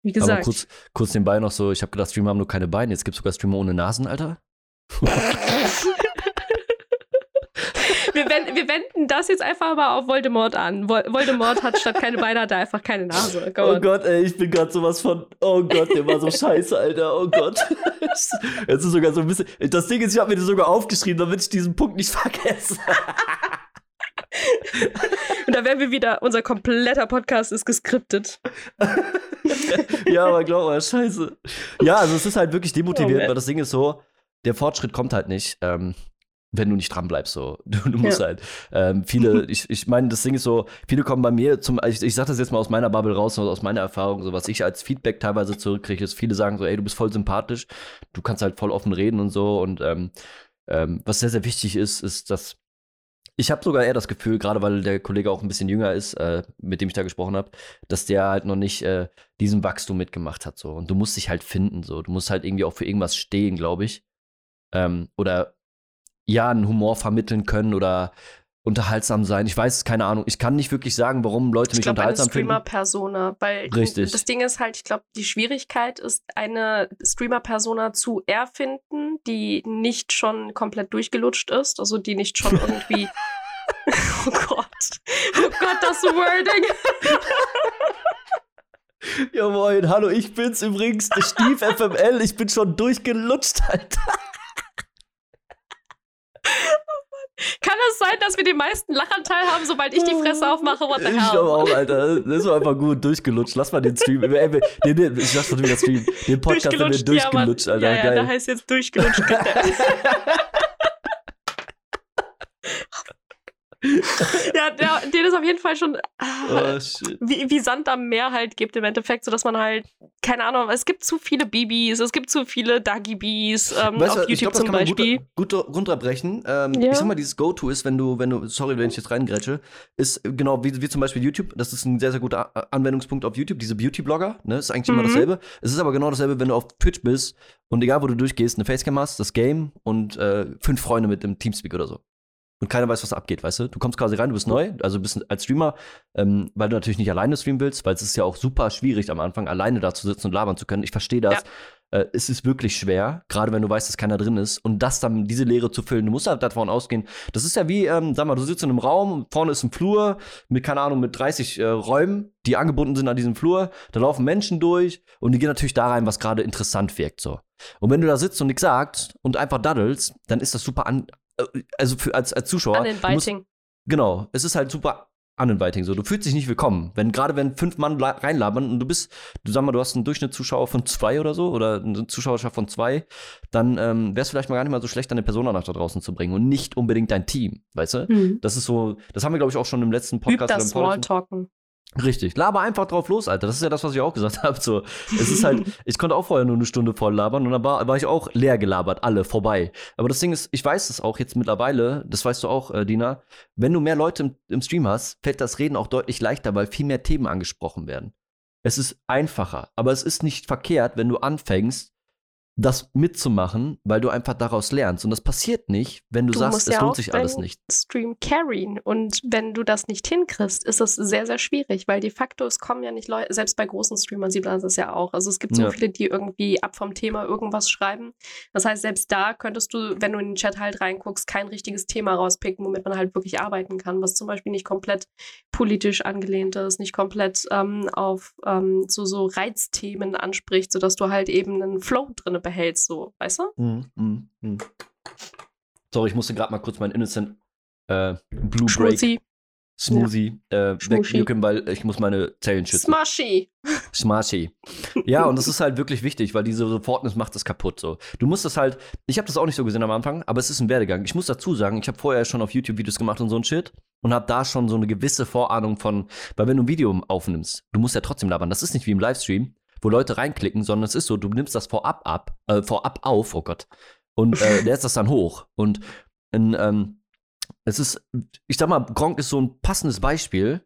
wie Aber gesagt. kurz, kurz nebenbei noch so, ich habe gedacht, Streamer haben nur keine Beine. Jetzt gibt es sogar Streamer ohne Nasen, Alter. wir, wenden, wir wenden das jetzt einfach mal auf Voldemort an. Vol Voldemort hat statt keine Beine, hat er einfach keine Nase. Oh on. Gott, ey, ich bin gerade sowas von. Oh Gott, der war so scheiße, Alter. Oh Gott. Es ist sogar so ein bisschen. Das Ding ist, ich habe mir das sogar aufgeschrieben, damit ich diesen Punkt nicht vergesse. Und da wären wir wieder, unser kompletter Podcast ist geskriptet. ja, aber glaub mal, scheiße. Ja, also es ist halt wirklich Oh, demotivierend, man. weil das Ding ist so, der Fortschritt kommt halt nicht, ähm, wenn du nicht dran bleibst. So. Du, du musst Ja. halt. Ähm, viele, ich, ich meine, das Ding ist so, viele kommen bei mir zum, ich, ich sag das jetzt mal aus meiner Bubble raus, aus meiner Erfahrung, so was ich als Feedback teilweise zurückkriege, ist, viele sagen so, ey, du bist voll sympathisch, du kannst halt voll offen reden und so. Und ähm, ähm, was sehr, sehr wichtig ist, ist, dass ich habe sogar eher das Gefühl, gerade weil der Kollege auch ein bisschen jünger ist, äh, mit dem ich da gesprochen habe, dass der halt noch nicht äh, diesen Wachstum mitgemacht hat. So. Und du musst dich halt finden. So. Du musst halt irgendwie auch für irgendwas stehen, glaube ich. Ähm, oder ja, einen Humor vermitteln können oder unterhaltsam sein. Ich weiß, keine Ahnung. Ich kann nicht wirklich sagen, warum Leute Ich mich glaube, eine unterhaltsam finden. Streamer-Persona, weil Richtig. das Ding ist halt, ich glaube, die Schwierigkeit ist, eine Streamer-Persona zu erfinden, die nicht schon komplett durchgelutscht ist, also die nicht schon irgendwie. oh Gott. Oh Gott, das Wording. Ja, moin. Hallo, ich bin's übrigens, Stief FML. Ich bin schon durchgelutscht, Alter. Kann es sein, dass wir den meisten Lachanteil haben, sobald ich die Fresse aufmache? What the Ich glaube hell? auch, Alter. Das ist einfach gut durchgelutscht. Lass mal den Stream. Ey, nee, nee, ich sag schon wieder Stream. Den Podcast haben wir Durchgelutscht, ja, Alter. Ja, ja, Geil. da heißt jetzt durchgelutscht. ja, der, den ist auf jeden Fall schon ah, oh, wie, wie Sand am Meer halt gibt im Endeffekt, sodass man halt, keine Ahnung, es gibt zu viele Bibis, es gibt zu viele Dagi Bees ähm, Weißt du, auf ich YouTube glaube, das zum kann man Beispiel. gut, gut runterbrechen. Ähm, Ja. Ich sag mal, dieses Go-To ist, wenn du, wenn du, sorry, wenn ich jetzt reingrätsche, ist genau wie, wie zum Beispiel YouTube. Das ist ein sehr, sehr guter Anwendungspunkt auf YouTube. Diese Beauty-Blogger, ne, ist eigentlich immer Mhm. dasselbe. Es ist aber genau dasselbe, wenn du auf Twitch bist und egal, wo du durchgehst, eine Facecam hast, das Game und äh, fünf Freunde mit dem Teamspeak oder so. Und keiner weiß, was abgeht, weißt du? Du kommst quasi rein, du bist neu, also bist als Streamer, ähm, weil du natürlich nicht alleine streamen willst, weil es ist ja auch super schwierig am Anfang, alleine da zu sitzen und labern zu können. Ich verstehe das. Äh, es ist wirklich schwer, gerade wenn du weißt, dass keiner drin ist. Und das dann, diese Leere zu füllen, du musst halt davon ausgehen. Das ist ja wie, ähm, sag mal, du sitzt in einem Raum, vorne ist ein Flur mit, keine Ahnung, mit 30 äh, Räumen, die angebunden sind an diesem Flur. Da laufen Menschen durch und die gehen natürlich da rein, was gerade interessant wirkt. so. Und wenn du da sitzt und nichts sagst und einfach daddelst, dann ist das super an. Also für, als, als Zuschauer. du musst- Uninviting. Genau, es ist halt super uninviting so. Du fühlst dich nicht willkommen. Wenn gerade wenn fünf Mann la- reinlabern und du bist, du sag mal, du hast einen Durchschnittszuschauer von zwei oder so oder eine Zuschauerschaft von zwei, dann ähm, wäre es vielleicht mal gar nicht mal so schlecht, deine Persona nach da draußen zu bringen und nicht unbedingt dein Team, weißt du? Hm. Das ist so, das haben wir glaube ich auch schon im letzten Podcast das oder im vorletzten- Smalltalken. Richtig. Laber einfach drauf los, Alter. Das ist ja das, was ich auch gesagt habe. So, es ist halt, ich konnte auch vorher nur eine Stunde voll labern und dann war, war ich auch leer gelabert, alle vorbei. Aber das Ding ist, ich weiß es auch jetzt mittlerweile, das weißt du auch, äh, Dina, wenn du mehr Leute im, im Stream hast, fällt das Reden auch deutlich leichter, weil viel mehr Themen angesprochen werden. Es ist einfacher, aber es ist nicht verkehrt, wenn du anfängst, das mitzumachen, weil du einfach daraus lernst. Und das passiert nicht, wenn du, Du sagst, es ja lohnt sich alles nicht. Stream carryen. Und wenn du das nicht hinkriegst, ist es sehr, sehr schwierig, weil de facto, es kommen ja nicht Leute, selbst bei großen Streamern sieht man das ja auch. Also es gibt so Ja. viele, die irgendwie ab vom Thema irgendwas schreiben. Das heißt, selbst da könntest du, wenn du in den Chat halt reinguckst, kein richtiges Thema rauspicken, womit man halt wirklich arbeiten kann, was zum Beispiel nicht komplett politisch angelehnt ist, nicht komplett ähm, auf ähm, so, so Reizthemen anspricht, sodass du halt eben einen Flow drinne behältst, so, weißt du? Mhm, mhm, mhm. Sorry, ich musste gerade mal kurz meinen Innocent äh, Blue Break Schmutzi, Smoothie äh, Schmuschi. wegjucken, weil ich muss meine Zellen schützen. Smushy. Smarty. Ja, und das ist halt wirklich wichtig, weil diese Sofortness macht das kaputt so. Du musst das halt, ich habe das auch nicht so gesehen am Anfang, aber es ist ein Werdegang. Ich muss dazu sagen, ich habe vorher schon auf YouTube Videos gemacht und so ein Shit. und habe da schon so eine gewisse Vorahnung von, weil wenn du ein Video aufnimmst, du musst ja trotzdem labern. Das ist nicht wie im Livestream, wo Leute reinklicken, sondern es ist so, du nimmst das vorab ab, äh, vorab auf, oh Gott, und äh, lädst das dann hoch. Und in, ähm, es ist, ich sag mal, Gronk ist so ein passendes Beispiel.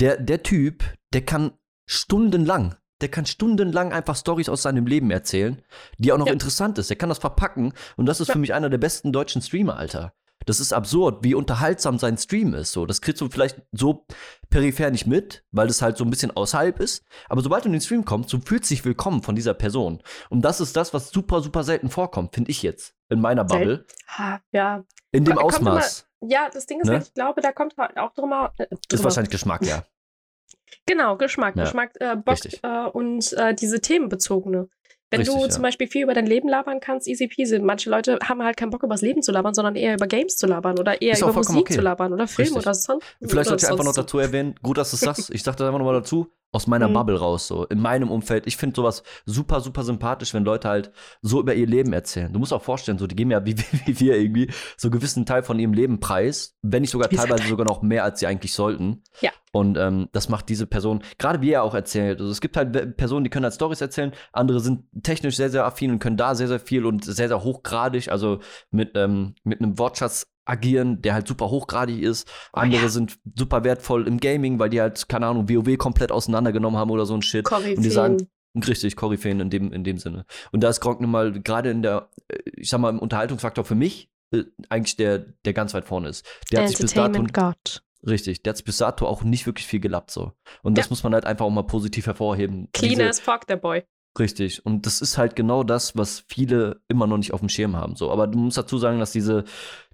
Der, der Typ, der kann stundenlang, der kann stundenlang einfach Stories aus seinem Leben erzählen, die auch noch Ja. interessant ist. Der kann das verpacken und das ist Ja. für mich einer der besten deutschen Streamer, Alter. Das ist absurd, wie unterhaltsam sein Stream ist. So, das kriegst du vielleicht so peripher nicht mit, weil das halt so ein bisschen außerhalb ist. Aber sobald du in den Stream kommst, du fühlst dich willkommen von dieser Person. Und das ist das, was super, super selten vorkommt, finde ich jetzt in meiner? Bubble. Ha, ja. In dem Kommt immer- Ausmaß. ja, das Ding ist Ne? halt, ich glaube, da kommt halt auch drüber. Äh, Ist drüber. wahrscheinlich Geschmack, ja. Genau, Geschmack. Ja, Geschmack äh, Bock äh, und äh, diese themenbezogene. Wenn Richtig, du ja. zum Beispiel viel über dein Leben labern kannst, easy peasy. Manche Leute haben halt keinen Bock, über das Leben zu labern, sondern eher über Games zu labern oder eher über Musik okay. zu labern oder Film Richtig. oder sonst. Vielleicht sollte ich einfach noch dazu erwähnen, gut, dass du es sagst, ich sag das einfach nochmal dazu, aus meiner Mhm. Bubble raus, so, in meinem Umfeld. Ich finde sowas super, super sympathisch, wenn Leute halt so über ihr Leben erzählen. Du musst auch vorstellen, so, die geben ja wie, wie wir irgendwie so einen gewissen Teil von ihrem Leben preis, wenn nicht sogar teilweise sogar noch mehr, als sie eigentlich sollten. Ja. Und ähm, das macht diese Person, gerade wie er auch erzählt, also es gibt halt Personen, die können halt Stories erzählen, andere sind technisch sehr, sehr affin und können da sehr, sehr viel und sehr, sehr hochgradig, also mit, ähm, mit einem Wortschatz agieren, der halt super hochgradig ist. Oh Andere ja. sind super wertvoll im Gaming, weil die halt, keine Ahnung, WoW komplett auseinandergenommen haben oder so ein Shit. Koryphäen. Und die sagen, richtig, Koryphäen in dem, in dem Sinne. Und da ist Gronk nun mal gerade in der, äh, ich sag mal, im Unterhaltungsfaktor für mich äh, eigentlich der, der ganz weit vorne ist. Der hat sich bis dato, God. Richtig, der hat bis dato auch nicht wirklich viel gelappt so. Und das Ja. muss man halt einfach auch mal positiv hervorheben. Clean as fuck, der Boy. Richtig. Und das ist halt genau das, was viele immer noch nicht auf dem Schirm haben. So. Aber du musst dazu sagen, dass diese,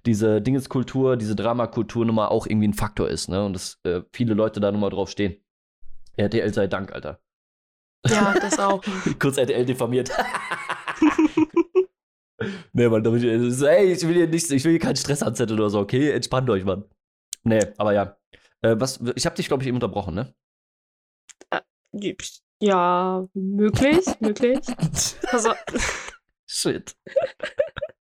diese Dingeskultur, diese Dramakultur nun mal auch irgendwie ein Faktor ist, ne? Und dass äh, viele Leute da nun mal drauf stehen. RTL sei Dank, Alter. Ja, das auch. Kurz RTL diffamiert. nee, Mann, damit ey, ich will hier nicht, ich will hier keinen Stress anzetteln oder so, okay? Entspannt euch, Mann. Nee, aber ja. Äh, was, ich hab dich, glaube ich, eben unterbrochen, ne? Ja, möglich, möglich. Also, Shit.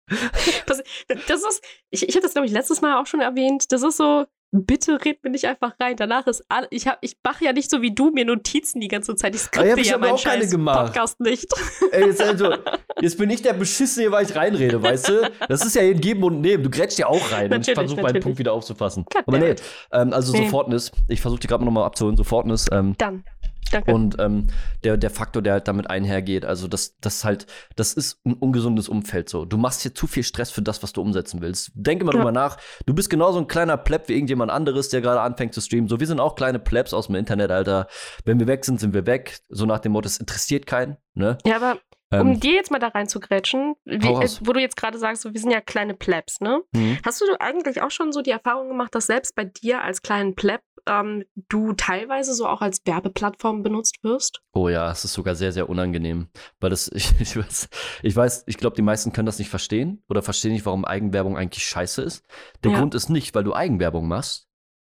das, das ist, ich, ich habe das, glaube ich, letztes Mal auch schon erwähnt. Das ist so, bitte red mir nicht einfach rein. Danach ist alles, ich, hab- ich mache ja nicht so wie du mir Notizen die ganze Zeit. Ich Ah, ja, skripte ich ja meinen auch keine gemacht. Podcast nicht. Ey, jetzt, also, jetzt bin ich der Beschissene, weil ich reinrede, weißt du? Das ist ja hier ein Geben und Nehmen. Du grätschst ja auch rein und ich versuche meinen. Punkt wieder aufzufassen. Aber nee, ähm, also Nee. Sofortnis. Ich versuche die gerade nochmal abzuholen. Sofortnis. Ähm, Dann, danke. und ähm, der, der Faktor, der halt damit einhergeht, also das, das halt, das ist ein ungesundes Umfeld so. Du machst hier zu viel Stress für das, was du umsetzen willst. Denke mal Ja. drüber nach. Du bist genauso ein kleiner Pleb wie irgendjemand anderes, der gerade anfängt zu streamen. So, wir sind auch kleine Plebs aus dem Internet, Alter. Wenn wir weg sind, sind wir weg. So nach dem Motto, es interessiert keinen. Ne? ja, aber Ähm, um dir jetzt mal da rein zu grätschen, wie, äh, wo du jetzt gerade sagst, so, wir sind ja kleine Plebs, ne? mhm. Hast du eigentlich auch schon so die Erfahrung gemacht, dass selbst bei dir als kleinen Pleb ähm, du teilweise so auch als Werbeplattform benutzt wirst? Oh ja, es ist sogar sehr, sehr unangenehm. Weil das, ich, ich weiß, ich, weiß, ich glaube, die meisten können das nicht verstehen oder verstehen nicht, warum Eigenwerbung eigentlich scheiße ist. Der Ja. Grund ist nicht, weil du Eigenwerbung machst,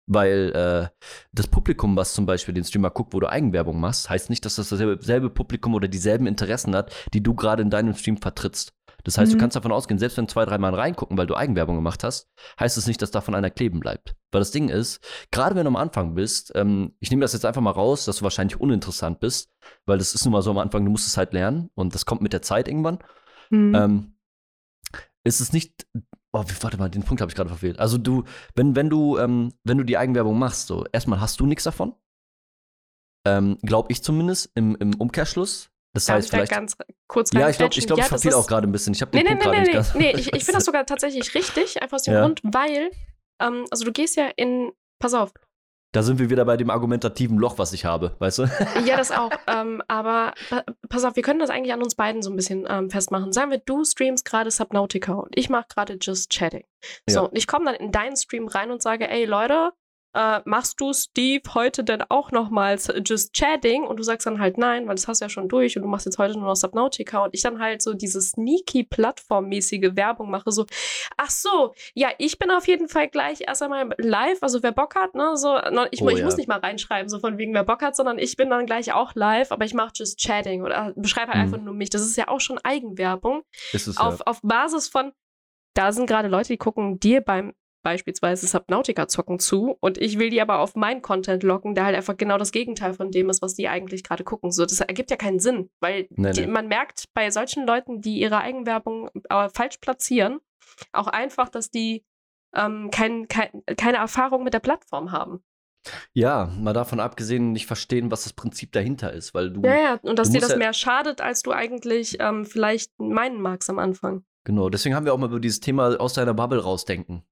weil äh, das Publikum, was zum Beispiel den Streamer guckt, wo du Eigenwerbung machst, heißt nicht, dass das dasselbe selbe Publikum oder dieselben Interessen hat, die du gerade in deinem Stream vertrittst. Das heißt, Mhm. du kannst davon ausgehen, selbst wenn zwei, drei Mal reingucken, weil du Eigenwerbung gemacht hast, heißt es nicht, dass davon einer kleben bleibt. Weil das Ding ist, gerade wenn du am Anfang bist, ähm, ich nehme das jetzt einfach mal raus, dass du wahrscheinlich uninteressant bist, weil das ist nun mal so am Anfang, du musst es halt lernen und das kommt mit der Zeit irgendwann. Mhm. Ähm, ist es nicht. Oh, wie- warte mal, den Punkt habe ich gerade verfehlt. Also du, wenn, wenn du, ähm, wenn du die Eigenwerbung machst, so, erstmal hast du nichts davon. Ähm, Glaube ich zumindest, im, im Umkehrschluss. Das Darf heißt ich da vielleicht. ganz kurz Ja, ich glaube, ich, glaub, ich Ja, das verfehle auch gerade ein bisschen. Ich habe Nee, den nee, Punkt nee, gerade nee, nicht nee, ganz. nee. Ich, ich finde das sogar tatsächlich richtig, einfach aus dem Ja. Grund, weil, ähm, also du gehst ja in, pass auf, Da sind wir wieder bei dem argumentativen Loch, was ich habe, weißt du? ja, das auch, ähm, aber pa pass auf, wir können das eigentlich an uns beiden so ein bisschen ähm, festmachen. Sagen wir, du streamst gerade Subnautica und ich mache gerade Just Chatting. So, Ja. und ich komme dann in deinen Stream rein und sage, ey Leute, äh, machst du Steve heute denn auch nochmals Just Chatting? Und du sagst dann halt nein, weil das hast du ja schon durch und du machst jetzt heute nur noch Subnautica und ich dann halt so diese sneaky Plattformmäßige Werbung mache, so, ach so, ja, ich bin auf jeden Fall gleich erst einmal live, also wer Bock hat, ne, so, ich, Oh ich ja. muss nicht mal reinschreiben, so von wegen wer Bock hat, sondern ich bin dann gleich auch live, aber ich mache Just Chatting oder beschreibe halt Mhm. einfach nur mich. Das ist ja auch schon Eigenwerbung Ist es auf, ja. auf Basis von, da sind gerade Leute, die gucken dir beim beispielsweise Subnautica zocken zu und ich will die aber auf meinen Content locken, der halt einfach genau das Gegenteil von dem ist, was die eigentlich gerade gucken. So, das ergibt ja keinen Sinn, weil Nee, die, nee. man merkt bei solchen Leuten, die ihre Eigenwerbung äh, falsch platzieren, auch einfach, dass die ähm, kein, kein, keine Erfahrung mit der Plattform haben. Ja, mal davon abgesehen, nicht verstehen, was das Prinzip dahinter ist, weil du, Ja, ja, und dass dir das ja- mehr schadet, als du eigentlich ähm, vielleicht meinen magst am Anfang. genau, deswegen haben wir auch mal über dieses Thema aus deiner Bubble rausdenken.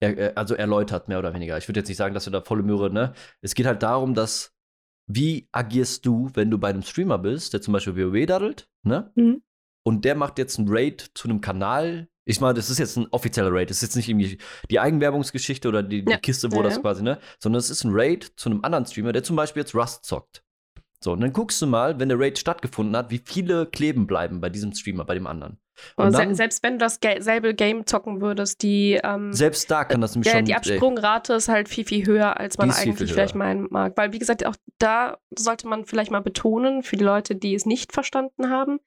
Er, er, also erläutert, mehr oder weniger. Ich würde jetzt nicht sagen, dass du da volle Möhre, ne? Es geht halt darum, dass, wie agierst du, wenn du bei einem Streamer bist, der zum Beispiel WoW daddelt, ne? Mhm. Und der macht jetzt einen Raid zu einem Kanal. Ich meine, das ist jetzt ein offizieller Raid. Das ist jetzt nicht irgendwie die Eigenwerbungsgeschichte oder die, die Ja. Kiste, wo Ja, das ja. quasi, ne? Sondern es ist ein Raid zu einem anderen Streamer, der zum Beispiel jetzt Rust zockt. So, und dann guckst du mal, wenn der Raid stattgefunden hat, wie viele kleben bleiben bei diesem Streamer, bei dem anderen. Und dann, selbst wenn du das ge selbe Game zocken würdest, die, ähm, selbst da kann das nämlich der, schon. die ey, Absprungrate ist halt viel, viel höher, als man eigentlich vielleicht meinen mag. Weil, wie gesagt, auch da sollte man vielleicht mal betonen, für die Leute, die es nicht verstanden haben,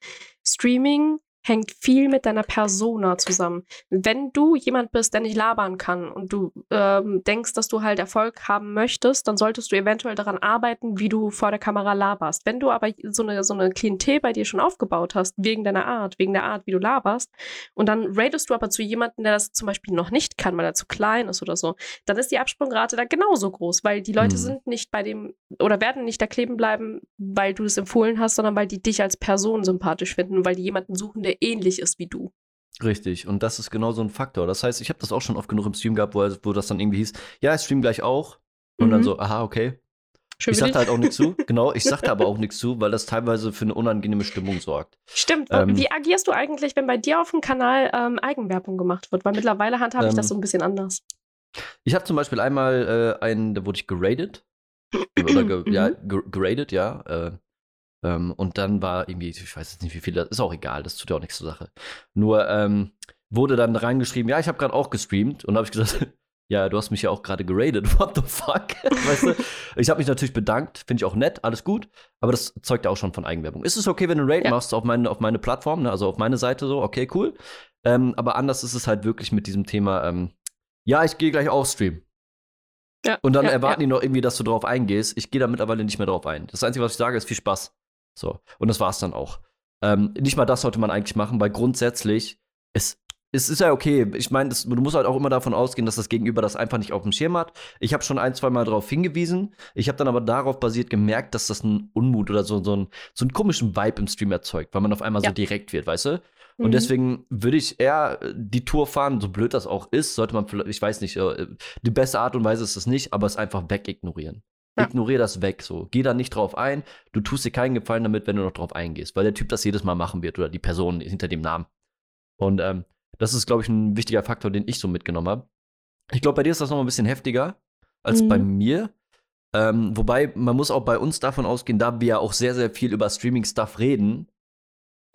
Streaming hängt viel mit deiner Persona zusammen. Wenn du jemand bist, der nicht labern kann und du ähm, denkst, dass du halt Erfolg haben möchtest, dann solltest du eventuell daran arbeiten, wie du vor der Kamera laberst. Wenn du aber so eine, so eine Klientel bei dir schon aufgebaut hast, wegen deiner Art, wegen der Art, wie du laberst, und dann ratest du aber zu jemandem, der das zum Beispiel noch nicht kann, weil er zu klein ist oder so, dann ist die Absprungrate da genauso groß, weil die Leute Mhm. sind nicht bei dem oder werden nicht da kleben bleiben, weil du es empfohlen hast, sondern weil die dich als Person sympathisch finden und weil die jemanden suchen, der ähnlich ist wie du. Richtig, und das ist genau so ein Faktor. Das heißt, ich habe das auch schon oft genug im Stream gehabt, wo, wo das dann irgendwie hieß, ja, ich stream gleich auch. Und dann Mhm. so, aha, okay. Schön Ich sagte halt auch nichts zu. Genau, ich sagte aber auch nichts zu, weil das teilweise für eine unangenehme Stimmung sorgt. Stimmt. Ähm, Wie agierst du eigentlich, wenn bei dir auf dem Kanal ähm, Eigenwerbung gemacht wird? Weil mittlerweile handhabe ich Ähm, das so ein bisschen anders. Ich habe zum Beispiel einmal äh, einen, da wurde ich geradet. Oder ge Mhm. ja, ge geradet, ja. Äh, ähm, und dann war irgendwie, ich weiß jetzt nicht, wie viel, das ist auch egal, das tut ja auch nichts zur Sache. Nur ähm, wurde dann reingeschrieben, ja, ich habe gerade auch gestreamt. Und habe ich gesagt, ja, du hast mich ja auch gerade geradet. What the fuck? weißt du? Ich habe mich natürlich bedankt, finde ich auch nett, alles gut. Aber das zeugt ja auch schon von Eigenwerbung. Ist es okay, wenn du einen Raid Ja. machst auf meine, auf meine Plattform, ne? also auf meine Seite so, okay, cool. Ähm, aber anders ist es halt wirklich mit diesem Thema, ähm, ja, ich gehe gleich auch streamen. Ja, Und dann ja, erwarten die noch irgendwie, dass du drauf eingehst. Ich gehe da mittlerweile nicht mehr drauf ein. Das Einzige, was ich sage, ist viel Spaß. So. Und das war's dann auch. Ähm, nicht mal das sollte man eigentlich machen, weil grundsätzlich, es, es ist ja okay. Ich meine, das- du musst halt auch immer davon ausgehen, dass das Gegenüber das einfach nicht auf dem Schirm hat. Ich habe schon ein, zwei Mal darauf hingewiesen. Ich habe dann aber darauf basiert gemerkt, dass das einen Unmut oder so, so, einen, so einen komischen Vibe im Stream erzeugt, weil man auf einmal Ja. so direkt wird, weißt du? Und Mhm. deswegen würde ich eher äh, die Tour fahren, so blöd das auch ist, sollte man vielleicht, ich weiß nicht, äh, die beste Art und Weise ist es nicht, aber es einfach wegignorieren. Ja. Ignorier das weg, so. Geh da nicht drauf ein. Du tust dir keinen Gefallen damit, wenn du noch drauf eingehst, weil der Typ das jedes Mal machen wird oder die Person hinter dem Namen. Und ähm, das ist, glaube ich, ein wichtiger Faktor, den ich so mitgenommen habe. Ich glaube, bei dir ist das noch ein bisschen heftiger als Mhm. bei mir. Ähm, wobei, man muss auch bei uns davon ausgehen, da wir ja auch sehr, sehr viel über Streaming-Stuff reden,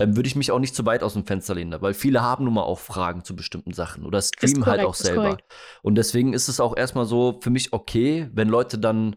ähm, würde ich mich auch nicht zu weit aus dem Fenster lehnen, weil viele haben nun mal auch Fragen zu bestimmten Sachen oder streamen halt korrekt, auch ist selber. Und deswegen ist es auch erstmal so für mich okay, wenn Leute dann,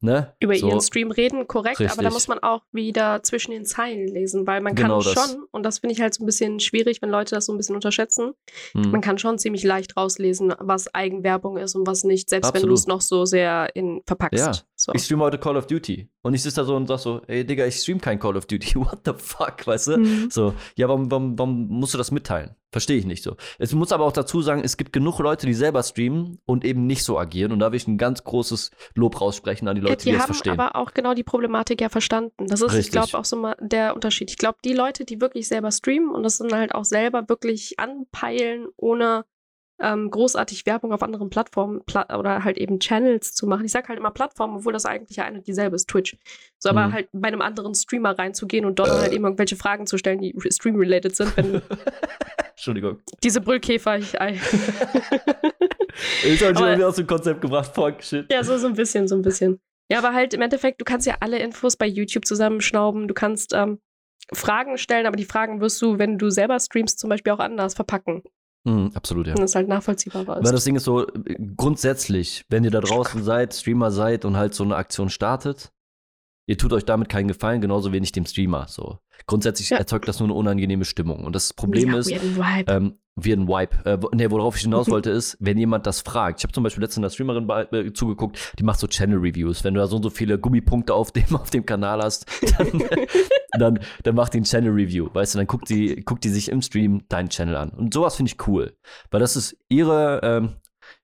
ne? über so, ihren Stream reden, korrekt, aber da Richtig. muss man auch wieder zwischen den Zeilen lesen, weil man Genau kann das. schon, und das finde ich halt so ein bisschen schwierig, wenn Leute das so ein bisschen unterschätzen, hm. man kann schon ziemlich leicht rauslesen, was Eigenwerbung ist und was nicht, selbst wenn du Absolut. es noch so sehr in verpackst. Ja. So. Ich streame heute Call of Duty. Und ich sitze da so und sag so, ey Digga, ich stream kein Call of Duty. What the fuck, weißt du? Mhm. So, ja, warum, warum, warum musst du das mitteilen? Verstehe ich nicht so. Es muss aber auch dazu sagen, es gibt genug Leute, die selber streamen und eben nicht so agieren. Und da will ich ein ganz großes Lob raussprechen an die Ja, Leute, die, die haben verstehen. aber auch genau die Problematik ja verstanden. Das ist, ich Richtig. glaube, auch so mal der Unterschied. Ich glaube, die Leute, die wirklich selber streamen und das dann halt auch selber wirklich anpeilen, ohne ähm, großartig Werbung auf anderen Plattformen pla oder halt eben Channels zu machen. Ich sage halt immer Plattformen, obwohl das eigentlich ja eine und dieselbe ist, Twitch. So, aber Mhm. halt bei einem anderen Streamer reinzugehen und dort halt eben irgendwelche Fragen zu stellen, die stream-related sind, wenn Entschuldigung. diese Brüllkäfer. Ich, ei. Ich habe schon wieder aus dem Konzept gebracht. Fuck, shit. Ja, so, so ein bisschen, so ein bisschen. Ja, aber halt im Endeffekt, du kannst ja alle Infos bei YouTube zusammenschnauben. Du kannst ähm, Fragen stellen, aber die Fragen wirst du, wenn du selber streamst, zum Beispiel auch anders verpacken. Mhm, absolut, ja. Und das halt nachvollziehbarer Weil ist. das Ding ist so, äh, grundsätzlich, wenn ihr da draußen seid, Streamer seid und halt so eine Aktion startet, ihr tut euch damit keinen Gefallen, genauso wenig dem Streamer. So. Grundsätzlich Ja. erzeugt das nur eine unangenehme Stimmung. Und das Problem Mega ist, ähm, wie ein Wipe. Äh, ne, worauf ich hinaus wollte, ist, wenn jemand das fragt. Ich habe zum Beispiel letztens einer Streamerin bei, äh, zugeguckt, die macht so Channel-Reviews. Wenn du da so und so viele Gummipunkte auf dem, auf dem Kanal hast, dann, dann, dann macht die ein Channel-Review. Weißt du, dann guckt die, guckt die sich im Stream deinen Channel an. Und sowas finde ich cool. Weil das ist ihre, ähm,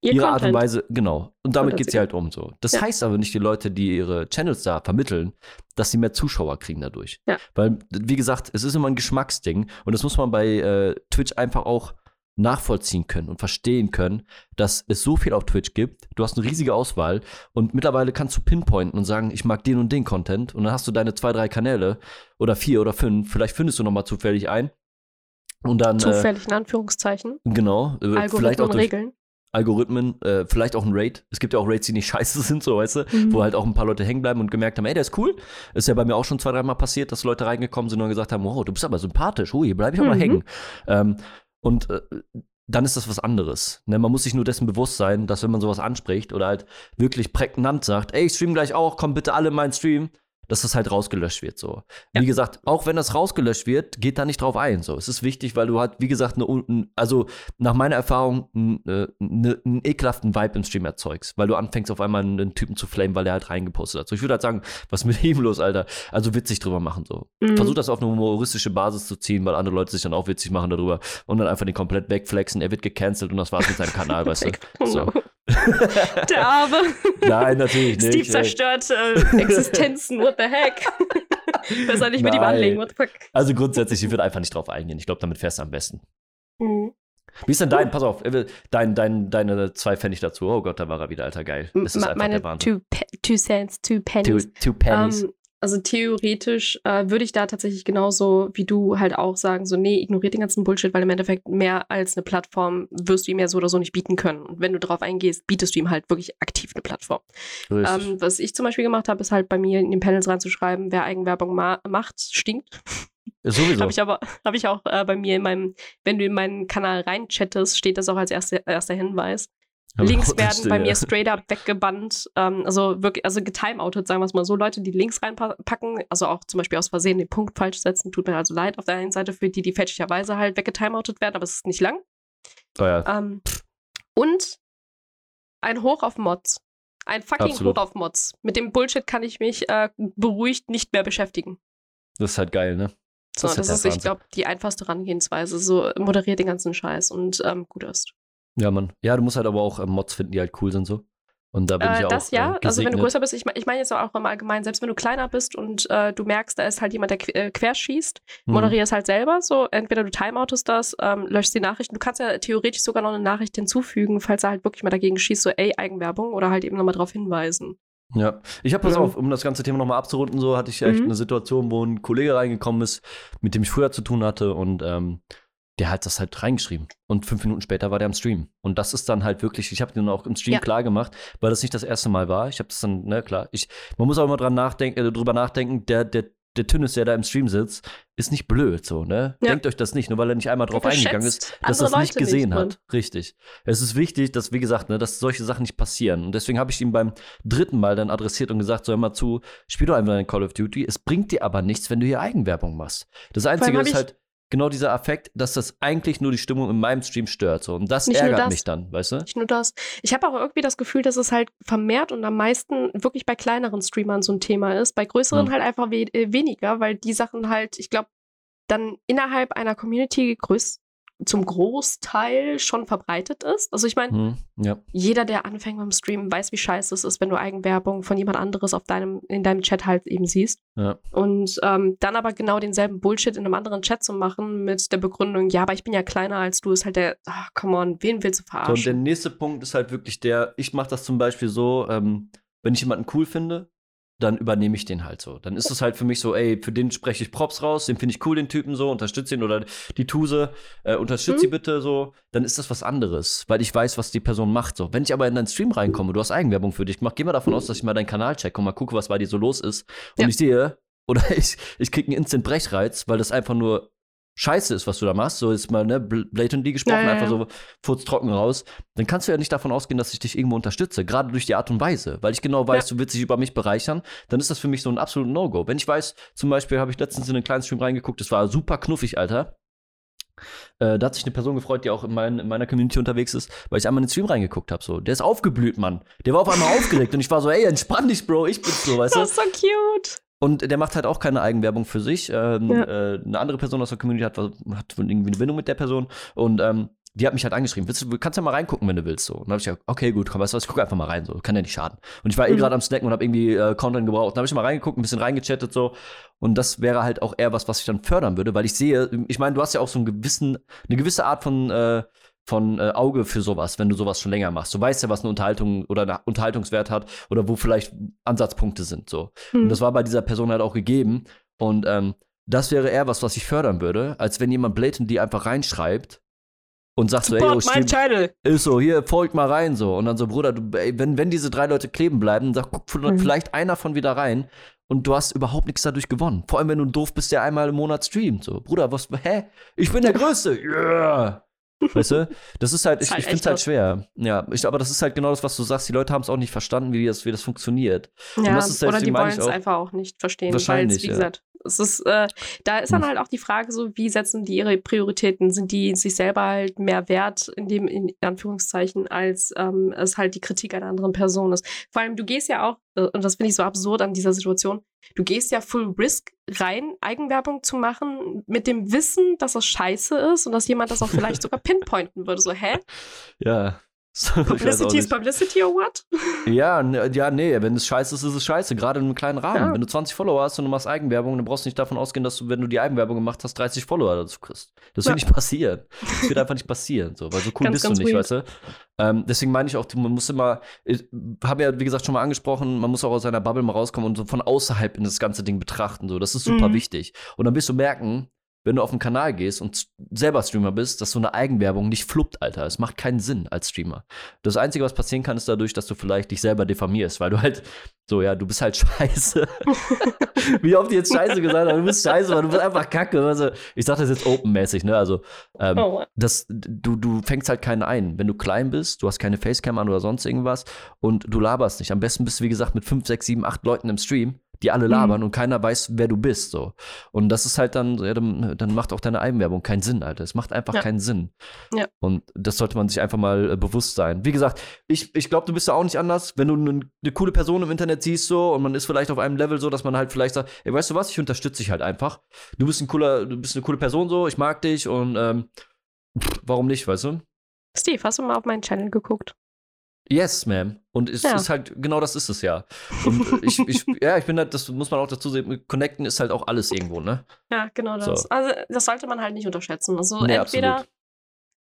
Ihr ihre Art und. Weise, genau. Und damit geht sie- sie halt um so. Das Ja. heißt aber nicht, die Leute, die ihre Channels da vermitteln, dass sie mehr Zuschauer kriegen dadurch. Ja. Weil, wie gesagt, es ist immer ein Geschmacksding und das muss man bei äh, Twitch einfach auch nachvollziehen können und verstehen können, dass es so viel auf Twitch gibt. Du hast eine riesige Auswahl und mittlerweile kannst du pinpointen und sagen, ich mag den und den Content und dann hast du deine zwei, drei Kanäle oder vier oder fünf. Vielleicht findest du noch mal zufällig ein. Und dann, äh, Zufällig in Anführungszeichen. genau, äh, vielleicht auch Algorithmen durch, Regeln. Algorithmen, äh, vielleicht auch ein Raid. Es gibt ja auch Raids, die nicht scheiße sind, so weißt du, Mhm. wo halt auch ein paar Leute hängen bleiben und gemerkt haben, ey, der ist cool. Ist ja bei mir auch schon zwei, dreimal passiert, dass Leute reingekommen sind und gesagt haben, wow, du bist aber sympathisch, hui, bleib ich auch mal Mhm. hängen. Ähm, und äh, dann ist das was anderes. Ne? Man muss sich nur dessen bewusst sein, dass wenn man sowas anspricht oder halt wirklich prägnant sagt, ey, ich stream gleich auch, komm bitte alle in meinen Stream, dass das halt rausgelöscht wird so. Ja. Wie gesagt, auch wenn das rausgelöscht wird, geht da nicht drauf ein. So, es ist wichtig, weil du halt, wie gesagt, eine, un- also nach meiner Erfahrung n- äh, ne- einen ekelhaften Vibe im Stream erzeugst, weil du anfängst auf einmal einen Typen zu flamen, weil der halt reingepostet hat. So, ich würde halt sagen, was mit ihm los, Alter? Also witzig drüber machen so. Mhm. Versuch das auf eine humoristische Basis zu ziehen, weil andere Leute sich dann auch witzig machen darüber und dann einfach den komplett wegflexen. Er wird gecancelt und das war's mit seinem Kanal, weißt du? So. Der Arme. Nein, natürlich nicht. Steve zerstört äh, Existenzen. What the heck? Besser nicht mit ihm anlegen. What the fuck? Also grundsätzlich, ich würde einfach nicht drauf eingehen. Ich glaube, damit fährst du am besten. Mhm. Wie ist denn dein, pass auf, äh, dein, dein, deine zwei Pfennig dazu? Oh Gott, da war er wieder, Alter, geil. Das ist Ma- einfach Meine der Wahnsinn. two, two cents, two Two, pennies. two pennies. Ähm, also theoretisch äh, würde ich da tatsächlich genauso wie du halt auch sagen, so nee, ignoriert den ganzen Bullshit, weil im Endeffekt mehr als eine Plattform wirst du ihm ja so oder so nicht bieten können. Und wenn du drauf eingehst, bietest du ihm halt wirklich aktiv eine Plattform. Ähm, was ich zum Beispiel gemacht habe, ist halt bei mir in den Panels reinzuschreiben, wer Eigenwerbung ma macht, stinkt. Sowieso. Habe ich aber, habe ich auch äh, bei mir in meinem, wenn du in meinen Kanal reinchattest, steht das auch als erste, erster Hinweis. Links Das werden bei mir straight up weggebannt, ähm, also wirklich, also getimeoutet, sagen wir es mal so. Leute, die Links reinpacken, also auch zum Beispiel aus Versehen den Punkt falsch setzen, tut mir also leid auf der einen Seite für die, die fälschlicherweise halt weggetimeoutet werden, aber es ist nicht lang. Oh, ja. Ähm, und ein Hoch auf Mods. Ein fucking Absolut. Hoch auf Mods. Mit dem Bullshit kann ich mich äh, beruhigt nicht mehr beschäftigen. Das ist halt geil, ne? So, Das das, ist ja ist, der ich glaube, die einfachste Herangehensweise. So moderiert den ganzen Scheiß und ähm, gut ist. Ja, Mann. Ja, du musst halt aber auch äh, Mods finden, die halt cool sind so. Und da bin ich Äh, auch das äh, ja, also wenn du größer bist, ich, ich meine jetzt auch im Allgemeinen, selbst wenn du kleiner bist und äh, du merkst, da ist halt jemand, der qu äh, querschießt, Mhm. moderier es halt selber. So, entweder du timeoutest das, ähm, löschst die Nachrichten. Du kannst ja theoretisch sogar noch eine Nachricht hinzufügen, falls er halt wirklich mal dagegen schießt, so ey, Eigenwerbung oder halt eben nochmal darauf hinweisen. Ja, ich habe, pass Ja. auf, um das ganze Thema nochmal abzurunden, so hatte ich echt Mhm. eine Situation, wo ein Kollege reingekommen ist, mit dem ich früher zu tun hatte und ähm, der hat das halt reingeschrieben. Und fünf Minuten später war der am Stream. Und das ist dann halt wirklich, ich habe den auch im Stream Ja. klar gemacht, weil das nicht das erste Mal war. Ich habe das dann, ne, klar. Ich, man muss auch immer dran nachdenken, äh, drüber nachdenken, der, der, der Tünnes, der da im Stream sitzt, ist nicht blöd, so, ne? Ja. Denkt euch das nicht, nur weil er nicht einmal drauf eingegangen ist, dass er es nicht Leute gesehen nicht, hat. Richtig. Es ist wichtig, dass, wie gesagt, ne, dass solche Sachen nicht passieren. Und deswegen habe ich ihm beim dritten Mal dann adressiert und gesagt: So, hör mal zu, spiel doch einfach dein Call of Duty. Es bringt dir aber nichts, wenn du hier Eigenwerbung machst. Das Einzige ist halt genau dieser Affekt, dass das eigentlich nur die Stimmung in meinem Stream stört. So. Und das Nicht ärgert das. mich dann, weißt du? Nicht nur das. Ich habe auch irgendwie das Gefühl, dass es halt vermehrt und am meisten wirklich bei kleineren Streamern so ein Thema ist. Bei größeren Mhm. halt einfach we äh, weniger, weil die Sachen halt, ich glaube, dann innerhalb einer Community größ zum Großteil schon verbreitet ist. Also ich meine, Hm, ja. jeder, der anfängt mit dem Stream, weiß, wie scheiße es ist, wenn du Eigenwerbung von jemand anderes auf deinem, in deinem Chat halt eben siehst. Ja. Und ähm, dann aber genau denselben Bullshit in einem anderen Chat zu machen mit der Begründung, ja, aber ich bin ja kleiner als du, ist halt der, ach, come on, wen willst du So, und verarschen? der nächste Punkt ist halt wirklich der, ich mache das zum Beispiel so, ähm, wenn ich jemanden cool finde, dann übernehme ich den halt so. Dann ist es halt für mich so, ey, für den spreche ich Props raus, den finde ich cool, den Typen so, unterstütze ihn oder die Tuse, äh, unterstütze Mhm. sie bitte so, dann ist das was anderes, weil ich weiß, was die Person macht so. Wenn ich aber in deinen Stream reinkomme, du hast Eigenwerbung für dich gemacht, geh mal davon aus, dass ich mal deinen Kanal checke und mal gucke, was bei dir so los ist und Ja. ich sehe, oder ich, ich kriege einen Instant Brechreiz, weil das einfach nur Scheiße ist, was du da machst, so ist mal ne, bl- blatantly gesprochen, Ja, ja, einfach ja. so furztrocken raus, dann kannst du ja nicht davon ausgehen, dass ich dich irgendwo unterstütze, gerade durch die Art und Weise, weil ich genau weiß, du willst dich über mich bereichern, dann ist das für mich so ein absolutes No-Go. Wenn ich weiß, zum Beispiel habe ich letztens in einen kleinen Stream reingeguckt, das war super knuffig, Alter. Äh, da hat sich eine Person gefreut, die auch in, mein, in, meiner Community unterwegs ist, weil ich einmal in den Stream reingeguckt habe. So. Der ist aufgeblüht, Mann. Der war auf einmal aufgeregt und ich war so, ey, entspann dich, Bro, ich bin's so, weißt du? Das ist so cute. Und der macht halt auch keine Eigenwerbung für sich. Ähm, ja. äh, eine andere Person aus der Community hat, hat irgendwie eine Bindung mit der Person. Und ähm, die hat mich halt angeschrieben, willst du, kannst ja mal reingucken, wenn du willst. So. Und dann habe ich gesagt, okay, gut, komm, weißt du was, ich gucke einfach mal rein, so, kann ja nicht schaden. Und ich war eh mhm. gerade am Snacken und habe irgendwie äh, Content gebraucht. Dann habe ich mal reingeguckt, ein bisschen reingechattet so. Und das wäre halt auch eher was, was ich dann fördern würde, weil ich sehe, ich meine, du hast ja auch so einen gewissen, eine gewisse Art von äh, von äh, Auge für sowas, wenn du sowas schon länger machst. Du weißt ja, was eine Unterhaltung oder einen Unterhaltungswert hat oder wo vielleicht Ansatzpunkte sind. So. Mhm. Und das war bei dieser Person halt auch gegeben. Und ähm, das wäre eher was, was ich fördern würde, als wenn jemand blatantly einfach reinschreibt, und sagst so, ey, yo, mein Channel. ist so, hier, folgt mal rein so. Und dann so, Bruder, du, ey, wenn, wenn diese drei Leute kleben bleiben, dann guck mhm. vielleicht einer von wieder rein und du hast überhaupt nichts dadurch gewonnen. Vor allem, wenn du doof bist, der einmal im Monat streamt. So, Bruder, was, hä? Ich bin der Größte. Yeah. Weißt du? Das ist halt, ich, halt ich finde es halt schwer. Ja, ich, aber das ist halt genau das, was du sagst. Die Leute haben es auch nicht verstanden, wie das, wie das funktioniert. Ja, das ist, oder die wollen es einfach auch nicht verstehen. Wahrscheinlich, wie gesagt, es ist, äh, da ist dann hm. halt auch die Frage so, wie setzen die ihre Prioritäten? Sind die sich selber halt mehr wert, in dem, in Anführungszeichen, als ähm, es halt die Kritik einer anderen Person ist? Vor allem, du gehst ja auch, äh, und das finde ich so absurd an dieser Situation, du gehst ja full risk rein, Eigenwerbung zu machen, mit dem Wissen, dass das scheiße ist und dass jemand das auch vielleicht sogar pinpointen würde. So, hä? Ja. Publicity is Publicity or what? Ja, ja, nee, wenn es scheiße ist, ist es scheiße, gerade in einem kleinen Rahmen. Ja. Wenn du 20 Follower hast und du machst Eigenwerbung, dann brauchst du nicht davon ausgehen, dass du, wenn du die Eigenwerbung gemacht hast, 30 Follower dazu kriegst. Das ja. wird nicht passieren. Das wird einfach nicht passieren, so, weil so cool ganz, bist ganz du nicht, weird. weißt du? Ähm, deswegen meine ich auch, man muss immer, ich habe ja, wie gesagt, schon mal angesprochen, man muss auch aus seiner Bubble mal rauskommen und so von außerhalb in das ganze Ding betrachten, so. Das ist super mhm. wichtig. Und dann wirst du merken, wenn du auf den Kanal gehst und selber Streamer bist, dass so eine Eigenwerbung nicht fluppt, Alter. Es macht keinen Sinn als Streamer. Das Einzige, was passieren kann, ist dadurch, dass du vielleicht dich selber diffamierst, weil du halt so, ja, du bist halt scheiße. Wie oft die jetzt scheiße gesagt haben, du bist scheiße, weil du bist einfach kacke. Also, ich sag das jetzt openmäßig, ne? Also, ähm, oh. das, du, du fängst halt keinen ein. Wenn du klein bist, du hast keine Facecam an oder sonst irgendwas und du laberst nicht. Am besten bist du, wie gesagt, mit 5, 6, 7, 8 Leuten im Stream die alle labern mhm. und keiner weiß, wer du bist. So. Und das ist halt dann, ja, dann, dann, macht auch deine Eigenwerbung keinen Sinn, Alter. Es macht einfach ja. keinen Sinn. Ja. Und das sollte man sich einfach mal äh, bewusst sein. Wie gesagt, ich, ich glaube, du bist ja auch nicht anders, wenn du eine ne coole Person im Internet siehst so und man ist vielleicht auf einem Level so, dass man halt vielleicht sagt, ey, weißt du was, ich unterstütze dich halt einfach. Du bist ein cooler, du bist eine coole Person so, ich mag dich und ähm, warum nicht, weißt du? Steve, hast du mal auf meinen Channel geguckt? Yes, ma'am. Und es ja. ist halt, genau das ist es ja. Und ich, ich, ja, ich bin halt, das muss man auch dazu sehen, connecten ist halt auch alles irgendwo, ne? Ja, genau das. So. Also, das sollte man halt nicht unterschätzen. Also, nee, entweder absolut.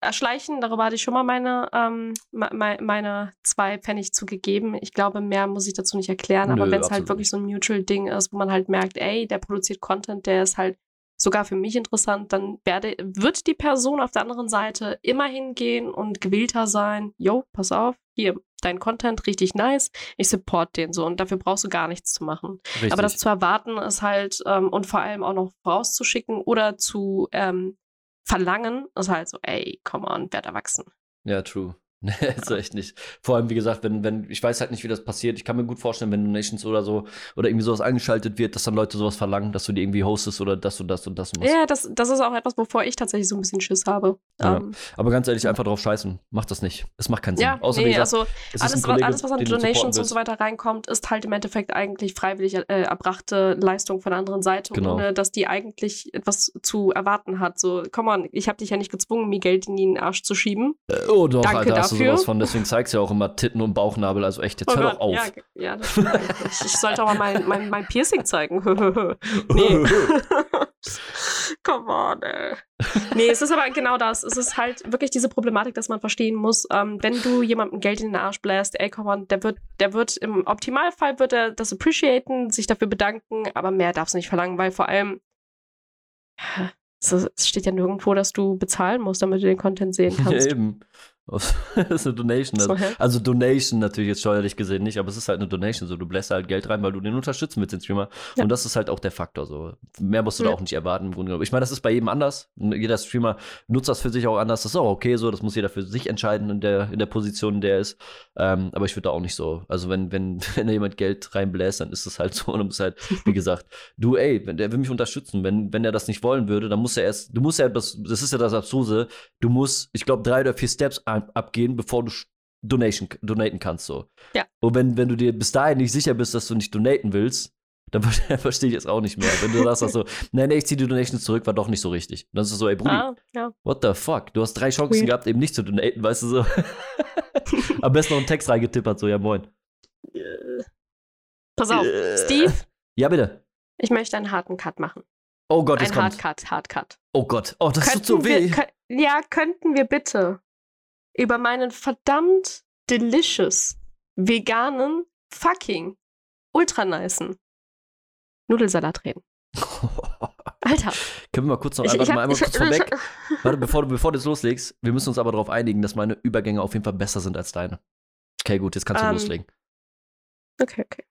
erschleichen, darüber hatte ich schon mal meine, ähm, meine zwei Pfennig zugegeben. Ich glaube, mehr muss ich dazu nicht erklären. Aber wenn es halt wirklich so ein Mutual-Ding ist, wo man halt merkt, ey, der produziert Content, der ist halt sogar für mich interessant, dann werde, wird die Person auf der anderen Seite immer hingehen und gewillter sein, yo, pass auf, hier, dein Content richtig nice, ich support den so und dafür brauchst du gar nichts zu machen. Richtig. Aber das zu erwarten ist halt ähm, und vor allem auch noch vorauszuschicken oder zu ähm, verlangen, ist halt so, ey, come on, werd erwachsen. Ja, true. Nee, ist echt nicht. Vor allem, wie gesagt, wenn, wenn, ich weiß halt nicht, wie das passiert. Ich kann mir gut vorstellen, wenn Donations oder so oder irgendwie sowas angeschaltet wird, dass dann Leute sowas verlangen, dass du die irgendwie hostest oder das und das und das musst. Ja, das, das ist auch etwas, wovor ich tatsächlich so ein bisschen Schiss habe. Ja. Um, ähm, Aber ganz ehrlich, einfach drauf scheißen. Macht das nicht. Es macht keinen Sinn. Ja, Außer, nee, gesagt, also alles, Kollege, alles, was an Donations und so weiter reinkommt, ist halt im Endeffekt eigentlich freiwillig äh, erbrachte Leistung von der anderen Seite, genau. ohne dass die eigentlich etwas zu erwarten hat. So, komm on, ich habe dich ja nicht gezwungen, mir Geld in den Arsch zu schieben. Äh, oh doch, Danke Alter, dafür. Du sowas von. Deswegen zeigst du ja auch immer Titten und Bauchnabel. Also echt, jetzt oh hör doch auf. Ja, ja das stimmt Ich sollte mal mein, mein, mein Piercing zeigen. nee. Come on, ey. Nee, es ist aber genau das. Es ist halt wirklich diese Problematik, dass man verstehen muss, ähm, wenn du jemandem Geld in den Arsch bläst, ey, come on, der wird, der wird im Optimalfall wird er das appreciaten, sich dafür bedanken, aber mehr darfst du nicht verlangen, weil vor allem es steht ja nirgendwo, dass du bezahlen musst, damit du den Content sehen kannst. Ja, eben. das ist eine Donation. Also, also Donation natürlich jetzt steuerlich gesehen nicht, aber es ist halt eine Donation. So, du bläst halt Geld rein, weil du den unterstützen willst, den Streamer. Ja. Und das ist halt auch der Faktor. So. Mehr musst du da Ja. auch nicht erwarten im Grunde genommen. Ich meine, das ist bei jedem anders. Jeder Streamer nutzt das für sich auch anders. Das ist auch okay so. Das muss jeder für sich entscheiden in der, in der Position, in der er ist. Ähm, aber ich würde da auch nicht so. Also wenn, wenn, wenn da jemand Geld reinbläst, dann ist das halt so. Und du musst halt, wie gesagt, du, ey, wenn der will mich unterstützen. Wenn, wenn er das nicht wollen würde, dann muss er erst, du musst ja, das, das ist ja das Abstruse, du musst, ich glaube, drei oder vier Steps abgehen, bevor du Donation, donaten kannst so. Ja. Und wenn, wenn du dir bis dahin nicht sicher bist, dass du nicht donaten willst, dann ver- verstehe ich es auch nicht mehr. Wenn du sagst, so, nein, nee, ich ziehe die Donations zurück, war doch nicht so richtig. Und dann ist es so, ey, Brudi, Ah, ja. what the fuck? Du hast drei Chancen Weird. gehabt, eben nicht zu donaten, weißt du so. Am besten noch einen Text reingetippert, so, ja moin. Äh, Pass auf, Äh. Steve, Ja, bitte. ich möchte einen harten Cut machen. Oh Gott, Ein jetzt kommt. Hardcut, Hardcut. Oh Gott, oh, das tut so Könnten wir, weh. kö- ja, könnten wir bitte über meinen verdammt delicious, veganen, fucking, ultra nicen Nudelsalat reden. Alter. Können wir mal kurz noch Ich, ich mal hab, einmal ich, kurz vorweg. Warte, bevor du, bevor du jetzt loslegst, wir müssen uns aber darauf einigen, dass meine Übergänge auf jeden Fall besser sind als deine. Okay, gut, jetzt kannst du Ähm. loslegen. Okay, okay.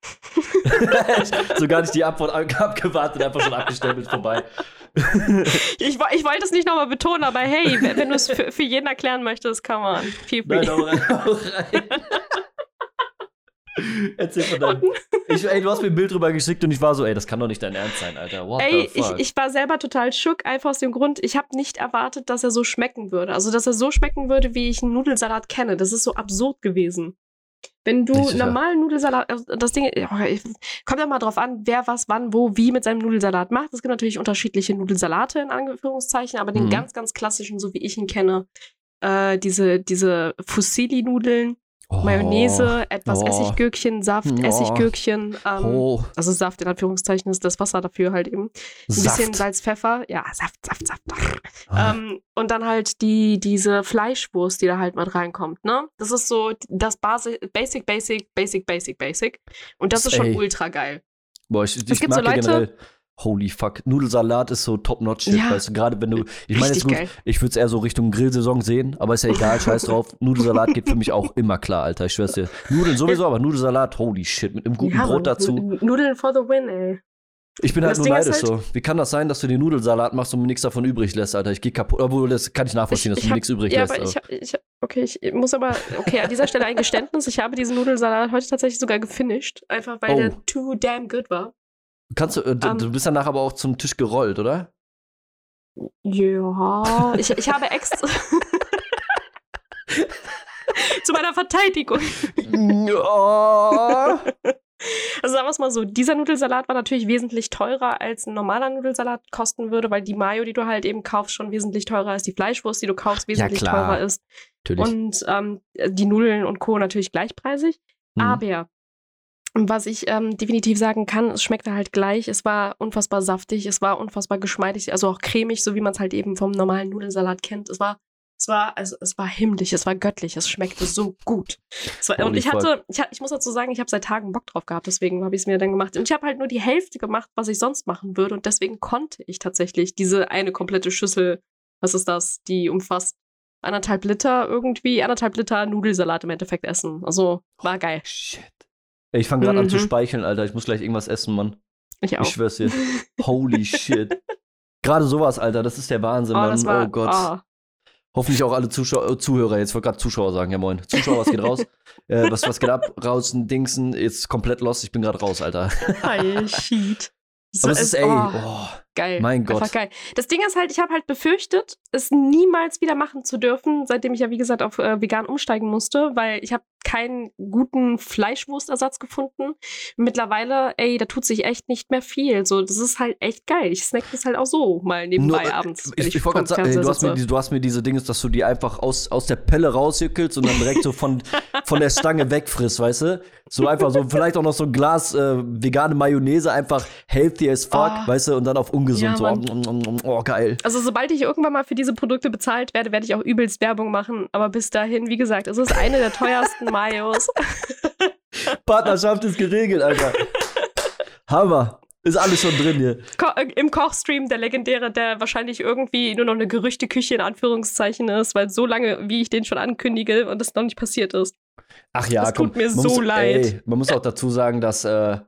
so gar nicht die Antwort ab- abgewartet, einfach schon abgestempelt vorbei. Ich, ich wollte es nicht nochmal betonen, aber hey, wenn du es für, für jeden erklären möchtest, kann man. Feel free. Nein, hau rein, hau rein. Erzähl von deinem. Ich, ey, du hast mir ein Bild drüber geschickt und ich war so, ey, das kann doch nicht dein Ernst sein, Alter. What Ey, ich, ich war selber total schock, einfach aus dem Grund, ich habe nicht erwartet, dass er so schmecken würde. Also, dass er so schmecken würde, wie ich einen Nudelsalat kenne. Das ist so absurd gewesen. Wenn du normalen Nudelsalat, also das Ding, kommt ja mal drauf an, wer was, wann, wo, wie mit seinem Nudelsalat macht. Es gibt natürlich unterschiedliche Nudelsalate in Anführungszeichen, aber den Mhm. ganz, ganz klassischen, so wie ich ihn kenne, äh, diese, diese Fusilli-Nudeln, Oh. Mayonnaise, etwas Oh. Essiggürkchen, Saft, Oh. Essiggürkchen, ähm, Oh, also Saft in Anführungszeichen ist das Wasser dafür halt eben. Ein bisschen Saft. Salz, Pfeffer. Ja, Saft, Saft, Saft. Ah. Ähm, und dann halt die, diese Fleischwurst, die da halt mit reinkommt, ne? Das ist so das Basi Basic, Basic, Basic, Basic, Basic. Und das ist schon Ey. ultra geil. Boah, ich, ich gibt mag so Leute- generell. Holy fuck. Nudelsalat ist so top-notch-Shit, Ja. weißt du, gerade wenn du. Ich meine, gut, geil. ich würde es eher so Richtung Grillsaison sehen, aber ist ja egal, scheiß drauf. Nudelsalat geht für mich auch immer klar, Alter, ich schwör's dir. Nudeln sowieso, aber Nudelsalat, holy shit, mit einem guten Ja, Brot dazu. Nu- Nudeln for the win, ey. Ich bin halt das nur Ding neidisch halt- so. Wie kann das sein, dass du den Nudelsalat machst und mir nichts davon übrig lässt, Alter? Ich geh kaputt. Obwohl, das kann ich nachvollziehen, Ich- dass ich du mir nichts übrig Ja, lässt. aber ich, hab- ich, okay, ich muss aber, okay, an dieser Stelle ein Geständnis. Ich habe diesen Nudelsalat heute tatsächlich sogar gefinisht. Einfach weil Oh. der too damn good war. Kannst du, äh, d- Ähm. du bist danach aber auch zum Tisch gerollt, oder? Ja, ich, ich habe extra. Zu meiner Verteidigung. ja. Also sagen wir es mal so, dieser Nudelsalat war natürlich wesentlich teurer, als ein normaler Nudelsalat kosten würde, weil die Mayo, die du halt eben kaufst, schon wesentlich teurer ist. Die Fleischwurst, die du kaufst, wesentlich klar. teurer ist. Natürlich. Und ähm, die Nudeln und Co. natürlich gleichpreisig. Mhm. Aber was ich ähm, definitiv sagen kann, es schmeckte halt gleich. Es war unfassbar saftig, es war unfassbar geschmeidig, also auch cremig, so wie man es halt eben vom normalen Nudelsalat kennt. Es war, es war, also es war himmlisch, es war göttlich, es schmeckte so gut. Es war, und Holy ich hatte, ich, ich muss dazu sagen, ich habe seit Tagen Bock drauf gehabt, deswegen habe ich es mir dann gemacht. Und ich habe halt nur die Hälfte gemacht, was ich sonst machen würde. Und deswegen konnte ich tatsächlich diese eine komplette Schüssel, was ist das, die umfasst anderthalb Liter irgendwie, anderthalb Liter Nudelsalat im Endeffekt essen. Also war geil. Shit. Ich fange gerade an zu Mhm. speicheln, Alter. Ich muss gleich irgendwas essen, Mann. Ich auch. Ich schwör's dir. Holy shit. Gerade sowas, Alter, das ist der Wahnsinn, Oh, Mann. war, oh Gott. oh. Hoffentlich auch alle Zuschauer, äh, Zuhörer. Jetzt wollte gerade Zuschauer sagen, ja moin. Zuschauer, was geht raus? äh, was, was geht ab? Rausen, Dingsen, jetzt komplett lost. Ich bin gerade raus, Alter. Geil, shit. So, Aber es ist, ey, oh, oh, geil. mein Gott. Einfach geil. Das Ding ist halt, ich habe halt befürchtet, es niemals wieder machen zu dürfen, seitdem ich ja, wie gesagt, auf äh, vegan umsteigen musste, weil ich habe keinen guten Fleischwurstersatz gefunden. Mittlerweile, ey, da tut sich echt nicht mehr viel. So, das ist halt echt geil. Ich snack das halt auch so mal nebenbei Nur, äh, abends. wenn Ich, ich wollte gerade sagen, ey, du, hast mir, du hast mir diese Dinge, dass du die einfach aus, aus der Pelle rausjückelst und dann direkt so von, von der Stange wegfrisst, weißt du? So einfach so, vielleicht auch noch so ein Glas äh, vegane Mayonnaise, einfach healthy as fuck, Oh. weißt du? Und dann auf ungesund. Ja, so, oh, geil. Also sobald ich irgendwann mal für diese Produkte bezahlt werde, werde ich auch übelst Werbung machen. Aber bis dahin, wie gesagt, es ist eine der teuersten Mayos. Partnerschaft ist geregelt, Alter. Hammer. Ist alles schon drin hier. Ko äh, Im Kochstream der legendäre, der wahrscheinlich irgendwie nur noch eine Gerüchteküche in Anführungszeichen ist, weil so lange, wie ich den schon ankündige und es noch nicht passiert ist. Ach ja, Das komm, tut mir so muss, leid. Ey, man muss auch dazu sagen, dass äh,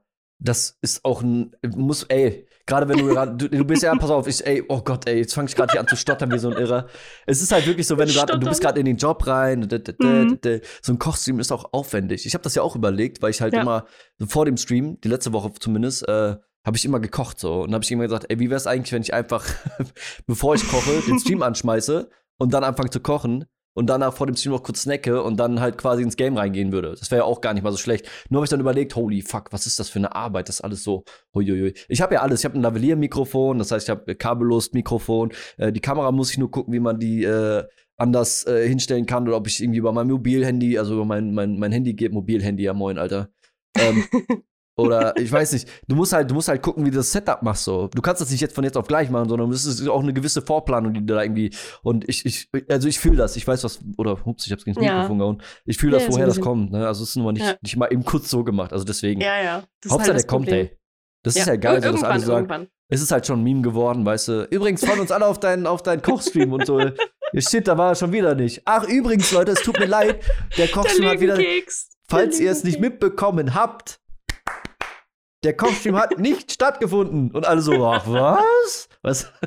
das ist auch ein muss ey, gerade wenn du gerade du, du bist ja pass auf, ich ey, oh Gott, ey, jetzt fange ich gerade hier an zu stottern wie so ein Irrer. Es ist halt wirklich so, wenn du gerade du bist gerade in den Job rein, d- d- d- Mhm. d- so ein Kochstream ist auch aufwendig. Ich habe das ja auch überlegt, weil ich halt Ja. immer so vor dem Stream, die letzte Woche zumindest, äh, habe ich immer gekocht so und habe ich immer gesagt, ey, wie wär's eigentlich, wenn ich einfach bevor ich koche, den Stream anschmeiße und dann anfange zu kochen und danach vor dem Stream noch kurz snacke und dann halt quasi ins Game reingehen würde. Das wäre ja auch gar nicht mal so schlecht. Nur habe ich dann überlegt, holy fuck, was ist das für eine Arbeit? Das ist alles so, huiuiui. Ich habe ja alles. Ich habe ein Lavalier-Mikrofon, das heißt, ich habe kabellos Mikrofon. Äh, die Kamera muss ich nur gucken, wie man die äh, anders äh, hinstellen kann oder ob ich irgendwie über mein Mobilhandy, also über mein, mein, mein Handy geht, Mobilhandy, ja moin, Alter. Ähm, oder ich weiß nicht, du musst halt, du musst halt gucken, wie du das Setup machst. So. Du kannst das nicht jetzt von jetzt auf gleich machen, sondern es ist auch eine gewisse Vorplanung, die du da irgendwie. Und ich, ich, also ich fühle das, ich weiß was, oder hups, ich hab's gegen das Ja. Mikrofon gehauen. Ich fühle Ja, das, ein woher das kommt. Ne? Also es ist nur nicht, Ja. nicht mal eben kurz so gemacht. Also deswegen. Ja, ja. Das Hauptsache, halt das der kommt, ey. Das ist ja geil, so, dass alle sagen, irgendwann. es ist halt schon ein Meme geworden, weißt du. Übrigens, freuen uns alle auf deinen, auf deinen Kochstream und so. Shit, da war er schon wieder nicht. Ach, übrigens, Leute, es tut mir leid. Der Kochstream hat wieder. Lügenkeks. Falls ihr es nicht mitbekommen habt, der Kochstream hat nicht stattgefunden. Und alle so, ach, was? Was?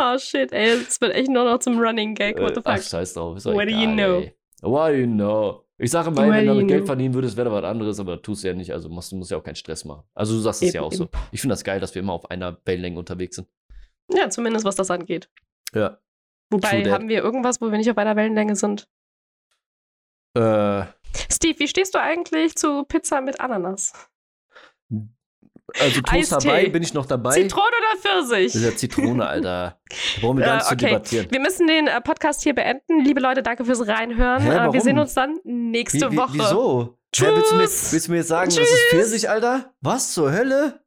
Oh shit, ey, es wird echt nur noch zum Running Gag. What the Äh, Ach, fuck? scheiß drauf. Ist What do you egal, know? Ey. What do you know? Ich sage mal, wenn du damit Geld verdienen würdest, wäre das was anderes, aber tust du ja nicht. Also musst, du musst ja auch keinen Stress machen. Also du sagst es ja Eben, auch so. Ich finde das geil, dass wir immer auf einer Wellenlänge unterwegs sind. Ja, zumindest was das angeht. Ja. Wobei, True that. haben wir irgendwas, wo wir nicht auf einer Wellenlänge sind? Äh, Steve, wie stehst du eigentlich zu Pizza mit Ananas? Also Toast Eistee. dabei, bin ich noch dabei. Zitrone oder Pfirsich? Das ist ja Zitrone, Alter. Da brauchen wir gar Äh, nicht zu okay. debattieren. Wir müssen den äh, Podcast hier beenden. Liebe Leute, danke fürs Reinhören. Hä, Äh, wir sehen uns dann nächste Wie, wie, Woche. wieso? Hä, willst, du mir, Tschüss. willst du mir jetzt sagen, das ist Tschüss. Pfirsich, Alter? Was zur Hölle?